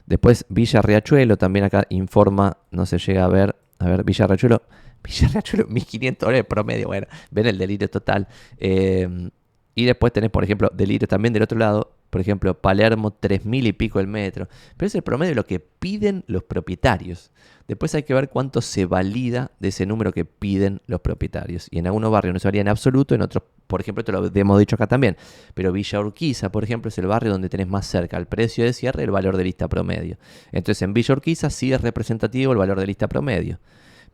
después Villa Riachuelo también acá informa, no se llega a ver, a ver, Villa Riachuelo 1500 dólares promedio. Bueno, ven el delirio total. Eh, y después tenés, por ejemplo, delirios también del otro lado. Por ejemplo, Palermo, 3000 y pico el metro. Pero es el promedio de lo que piden los propietarios. Después hay que ver cuánto se valida de ese número que piden los propietarios. Y en algunos barrios no se valida en absoluto, en otros, por ejemplo, te lo hemos dicho acá también. Pero Villa Urquiza, por ejemplo, es el barrio donde tenés más cerca el precio de cierre y el valor de lista promedio. Entonces en Villa Urquiza sí es representativo el valor de lista promedio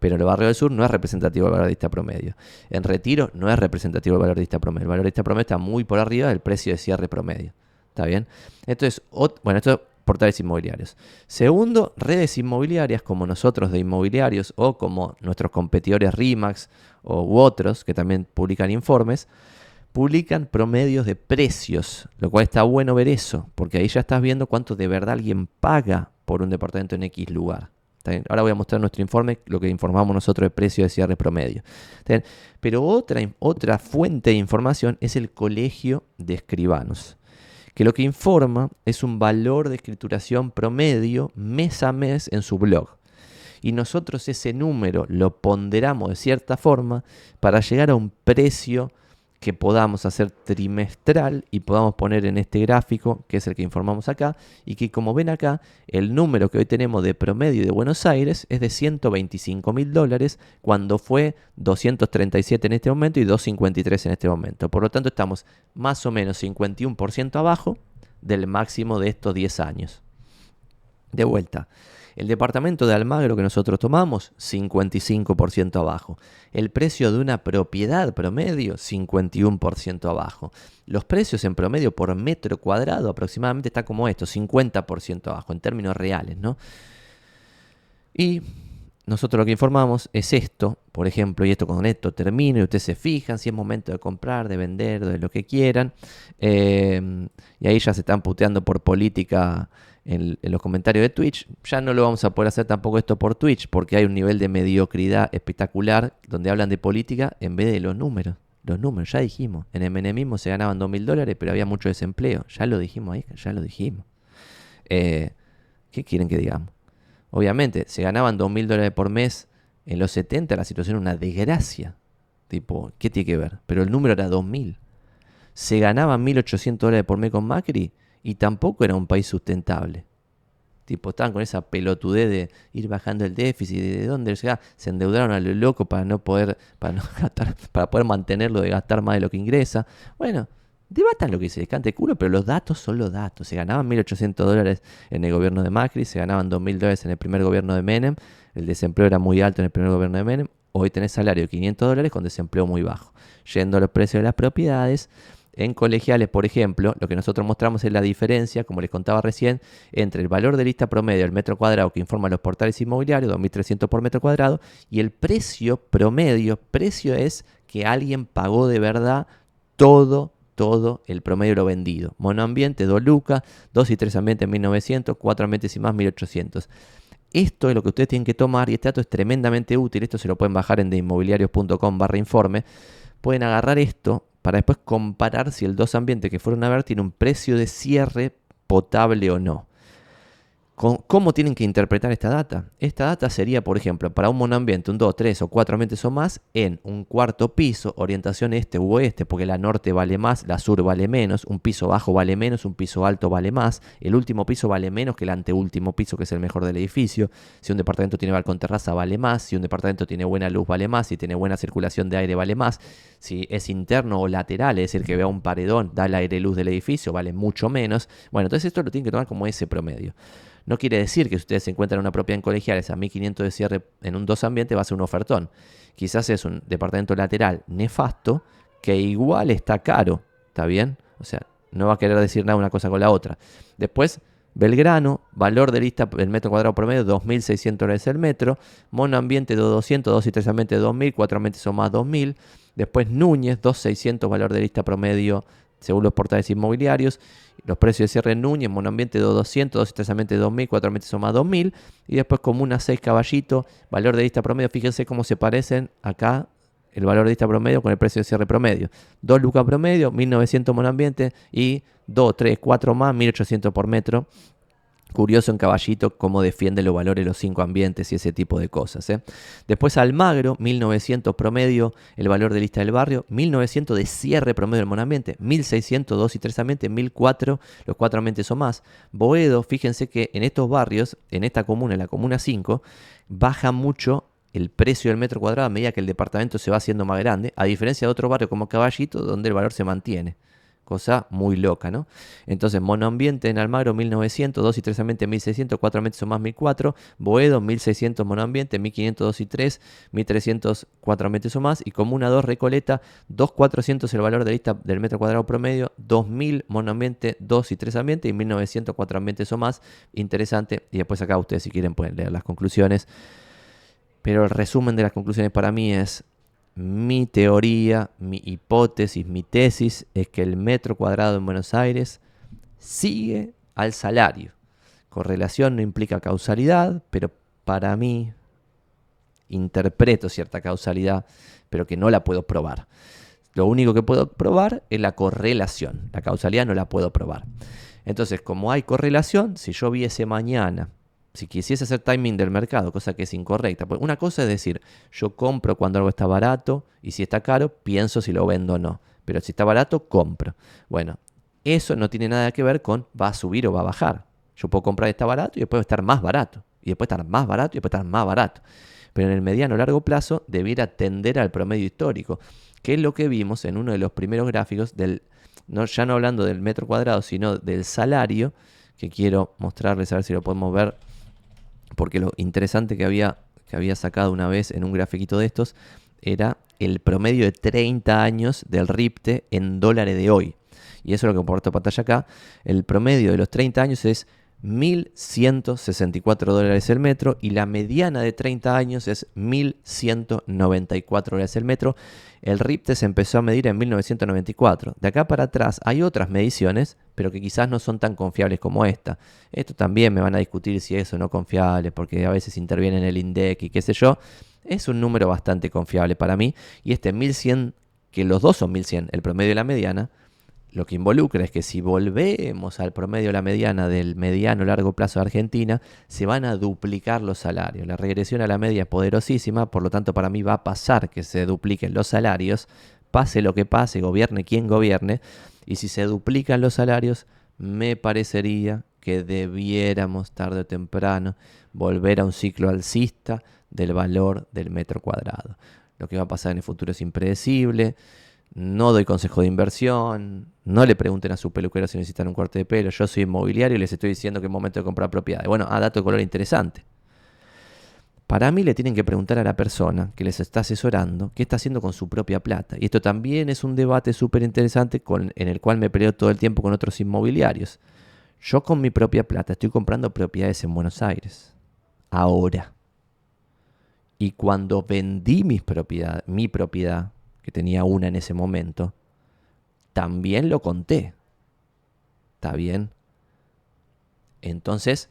pero el barrio del sur no es representativo del valor de lista promedio. En retiro no es representativo del valor de lista promedio. El valor de lista promedio está muy por arriba del precio de cierre promedio. ¿Está bien? Entonces, bueno, esto es portales inmobiliarios. Segundo, redes inmobiliarias como nosotros de inmobiliarios o como nuestros competidores RIMAX o, u otros que también publican informes, publican promedios de precios, lo cual está bueno ver eso, porque ahí ya estás viendo cuánto de verdad alguien paga por un departamento en X lugar. Ahora voy a mostrar nuestro informe, lo que informamos nosotros de precio de cierre promedio. Pero otra, otra fuente de información es el colegio de escribanos, que lo que informa es un valor de escrituración promedio mes a mes en su blog. y nosotros ese número lo ponderamos de cierta forma para llegar a un precio que podamos hacer trimestral y podamos poner en este gráfico, que es el que informamos acá, y que como ven acá, el número que hoy tenemos de promedio de Buenos Aires es de 125 mil dólares, cuando fue 237 en este momento y 253 en este momento. Por lo tanto, estamos más o menos 51% abajo del máximo de estos 10 años. De vuelta, el departamento de Almagro que nosotros tomamos, 55% abajo. El precio de una propiedad promedio, 51% abajo. Los precios en promedio por metro cuadrado aproximadamente está como esto, 50% abajo, en términos reales, ¿no? Y nosotros lo que informamos es esto, por ejemplo, y esto con esto termino y ustedes se fijan si es momento de comprar, de vender, de lo que quieran. Eh, y ahí ya se están puteando por política en, los comentarios de Twitch. Ya no lo vamos a poder hacer tampoco esto por Twitch porque hay un nivel de mediocridad espectacular donde hablan de política en vez de los números. Los números, ya dijimos. En el menemismo se ganaban 2 mil dólares, pero había mucho desempleo. Ya lo dijimos ahí, ya lo dijimos. Eh, ¿Qué quieren que digamos? Obviamente, se ganaban 2 mil dólares por mes. En los 70 la situación era una desgracia. Tipo, ¿qué tiene que ver? Pero el número era 2 mil. Se ganaban 1.800 dólares por mes con Macri y tampoco era un país sustentable. Tipo, estaban con esa pelotudez de ir bajando el déficit, de dónde se, se endeudaron a lo loco para no poder, para no gastar, para poder mantenerlo de gastar más de lo que ingresa. Bueno, debatan lo que se les cante culo, pero los datos son los datos. Se ganaban 1.800 dólares en el gobierno de Macri, se ganaban 2.000 dólares en el primer gobierno de Menem, el desempleo era muy alto en el primer gobierno de Menem, hoy tenés salario de 500 dólares con desempleo muy bajo. Yendo a los precios de las propiedades, en colegiales, por ejemplo, lo que nosotros mostramos es la diferencia, como les contaba recién, entre el valor de lista promedio del metro cuadrado que informan los portales inmobiliarios, 2.300 por metro cuadrado, y el precio promedio. Precio es que alguien pagó de verdad todo, todo el promedio de lo vendido. Monoambiente, 2 lucas, 2 y 3 ambientes, 1.900, 4 ambientes y más, 1.800. Esto es lo que ustedes tienen que tomar y este dato es tremendamente útil. Esto se lo pueden bajar en deinmobiliarios.com barra informe. Pueden agarrar esto, para después comparar si el dos ambiente que fueron a ver tiene un precio de cierre potable o no. ¿Cómo tienen que interpretar esta data? Esta data sería, por ejemplo, para un monoambiente, un 2, 3 o 4 ambientes o más, en un cuarto piso, orientación este u oeste, porque la norte vale más, la sur vale menos, un piso bajo vale menos, un piso alto vale más, el último piso vale menos que el anteúltimo piso, que es el mejor del edificio. Si un departamento tiene balcón terraza, vale más. Si un departamento tiene buena luz, vale más. Si tiene buena circulación de aire, vale más. Si es interno o lateral, es decir, que vea un paredón, da el aire luz del edificio, vale mucho menos. Bueno, entonces esto lo tienen que tomar como ese promedio. No quiere decir que si ustedes se encuentran una propiedad en colegiales a 1500 de cierre en un dos ambiente va a ser un ofertón. Quizás es un departamento lateral nefasto que igual está caro, ¿está bien? O sea, no va a querer decir nada una cosa con la otra. Después, Belgrano, valor de lista del metro cuadrado promedio 2.600 dólares el metro. Mono ambiente 2.200, 2 y 3 ambientes 2.000, 4 ambientes son más 2.000. Después Núñez, 2.600 valor de lista promedio según los portales inmobiliarios. Los precios de cierre en Núñez, monoambiente 2200, 2 y 2000, 4 ambientes son más 2000. Y después Comuna 6 Caballito, valor de lista promedio. Fíjense cómo se parecen acá el valor de lista promedio con el precio de cierre promedio. 2 lucas promedio, 1900 monoambiente y 2, 3, 4 más, 1800 por metro. Curioso en Caballito cómo defiende los valores los cinco ambientes y ese tipo de cosas. ¿eh? Después Almagro, 1900 promedio, el valor de lista del barrio, 1900 de cierre promedio del monambiente, 1600 dos y tres ambientes, 1004 los cuatro ambientes o más. Boedo, fíjense que en estos barrios, en esta comuna, en la comuna 5, baja mucho el precio del metro cuadrado a medida que el departamento se va haciendo más grande, a diferencia de otro barrio como Caballito, donde el valor se mantiene cosa muy loca, ¿no? Entonces, monoambiente en Almagro 1900, 2 y 3 ambientes 1600, 4 ambientes son más 1004, Boedo 1600 monoambiente, 1500, 2 y 3, 1300, 4 ambientes o más, y Comuna 2 Recoleta, 2400 el valor de lista del metro cuadrado promedio, 2000 monoambiente, 2 y 3 ambientes, y 1900, 4 ambientes o más, interesante, y después acá ustedes si quieren pueden leer las conclusiones. Pero el resumen de las conclusiones para mí es mi teoría, mi hipótesis, mi tesis es que el metro cuadrado en Buenos Aires sigue al salario. Correlación no implica causalidad, pero para mí interpreto cierta causalidad, pero que no la puedo probar. Lo único que puedo probar es la correlación. La causalidad no la puedo probar. Entonces, como hay correlación, si yo viese mañana si quisiese hacer timing del mercado, cosa que es incorrecta. Pues una cosa es decir, yo compro cuando algo está barato y si está caro, pienso si lo vendo o no. Pero si está barato, compro. Bueno, eso no tiene nada que ver con va a subir o va a bajar. Yo puedo comprar está barato y después estar más barato. Y después estar más barato y después estar más barato. Pero en el mediano o largo plazo debiera tender al promedio histórico, que es lo que vimos en uno de los primeros gráficos del, no, ya no hablando del metro cuadrado, sino del salario, que quiero mostrarles a ver si lo podemos ver porque lo interesante que había, que había sacado una vez en un grafiquito de estos era el promedio de 30 años del RIPTE en dólares de hoy. Y eso es lo que comporto pantalla acá. El promedio de los 30 años es 1.164 dólares el metro y la mediana de 30 años es 1.194 dólares el metro. El RIPTE se empezó a medir en 1994. De acá para atrás hay otras mediciones, pero que quizás no son tan confiables como esta. Esto también me van a discutir si es o no confiable, porque a veces interviene en el INDEC y qué sé yo. Es un número bastante confiable para mí. Y este 1100, que los dos son 1100, el promedio y la mediana, lo que involucra es que si volvemos al promedio de la mediana del mediano largo plazo de Argentina, se van a duplicar los salarios. La regresión a la media es poderosísima, por lo tanto para mí va a pasar que se dupliquen los salarios, pase lo que pase, gobierne quien gobierne, y si se duplican los salarios, me parecería que debiéramos tarde o temprano volver a un ciclo alcista del valor del metro cuadrado. Lo que va a pasar en el futuro es impredecible no doy consejo de inversión, no le pregunten a su peluquero si necesitan un corte de pelo, yo soy inmobiliario y les estoy diciendo que es momento de comprar propiedades. Bueno, a dato de color interesante. Para mí le tienen que preguntar a la persona que les está asesorando qué está haciendo con su propia plata. Y esto también es un debate súper interesante en el cual me peleo todo el tiempo con otros inmobiliarios. Yo con mi propia plata estoy comprando propiedades en Buenos Aires. Ahora. Y cuando vendí mis mi propiedad que tenía una en ese momento, también lo conté. ¿Está bien? Entonces,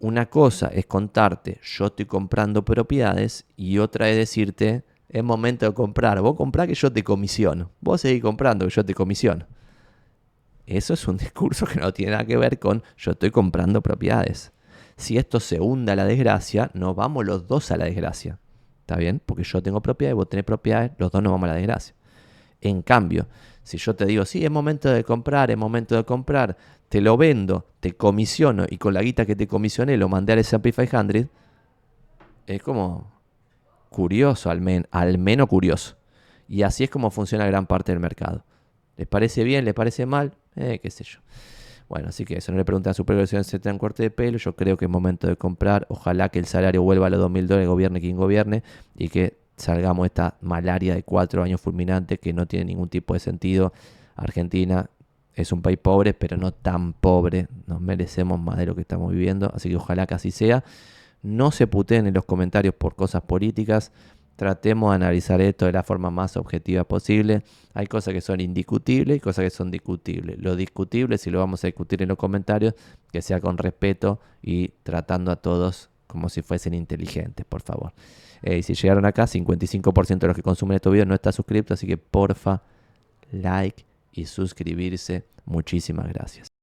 una cosa es contarte, yo estoy comprando propiedades, y otra es decirte, es momento de comprar. Vos comprá que yo te comisiono. Vos seguís comprando que yo te comisiono. Eso es un discurso que no tiene nada que ver con yo estoy comprando propiedades. Si esto se hunda a la desgracia, nos vamos los dos a la desgracia. ¿Está bien? Porque yo tengo propiedades, vos tenés propiedades, los dos nos vamos a la desgracia. En cambio, si yo te digo, sí, es momento de comprar, es momento de comprar, te lo vendo, te comisiono y con la guita que te comisioné lo mandé al S&P 500, es como curioso, al, al menos curioso. Y así es como funciona gran parte del mercado. ¿Les parece bien? ¿Les parece mal? Eh, qué sé yo. Bueno, así que eso, no le preguntan a su si se te un corte de pelo. Yo creo que es momento de comprar. Ojalá que el salario vuelva a los 2.000 dólares, gobierne quien gobierne, y que salgamos de esta malaria de cuatro años fulminante que no tiene ningún tipo de sentido. Argentina es un país pobre, pero no tan pobre. Nos merecemos más de lo que estamos viviendo, así que ojalá que así sea. No se puteen en los comentarios por cosas políticas. Tratemos de analizar esto de la forma más objetiva posible. Hay cosas que son indiscutibles y cosas que son discutibles. Lo discutible, si lo vamos a discutir en los comentarios, que sea con respeto y tratando a todos como si fuesen inteligentes, por favor. Eh, y si llegaron acá, 55% de los que consumen estos videos no está suscrito, así que porfa, like y suscribirse. Muchísimas gracias.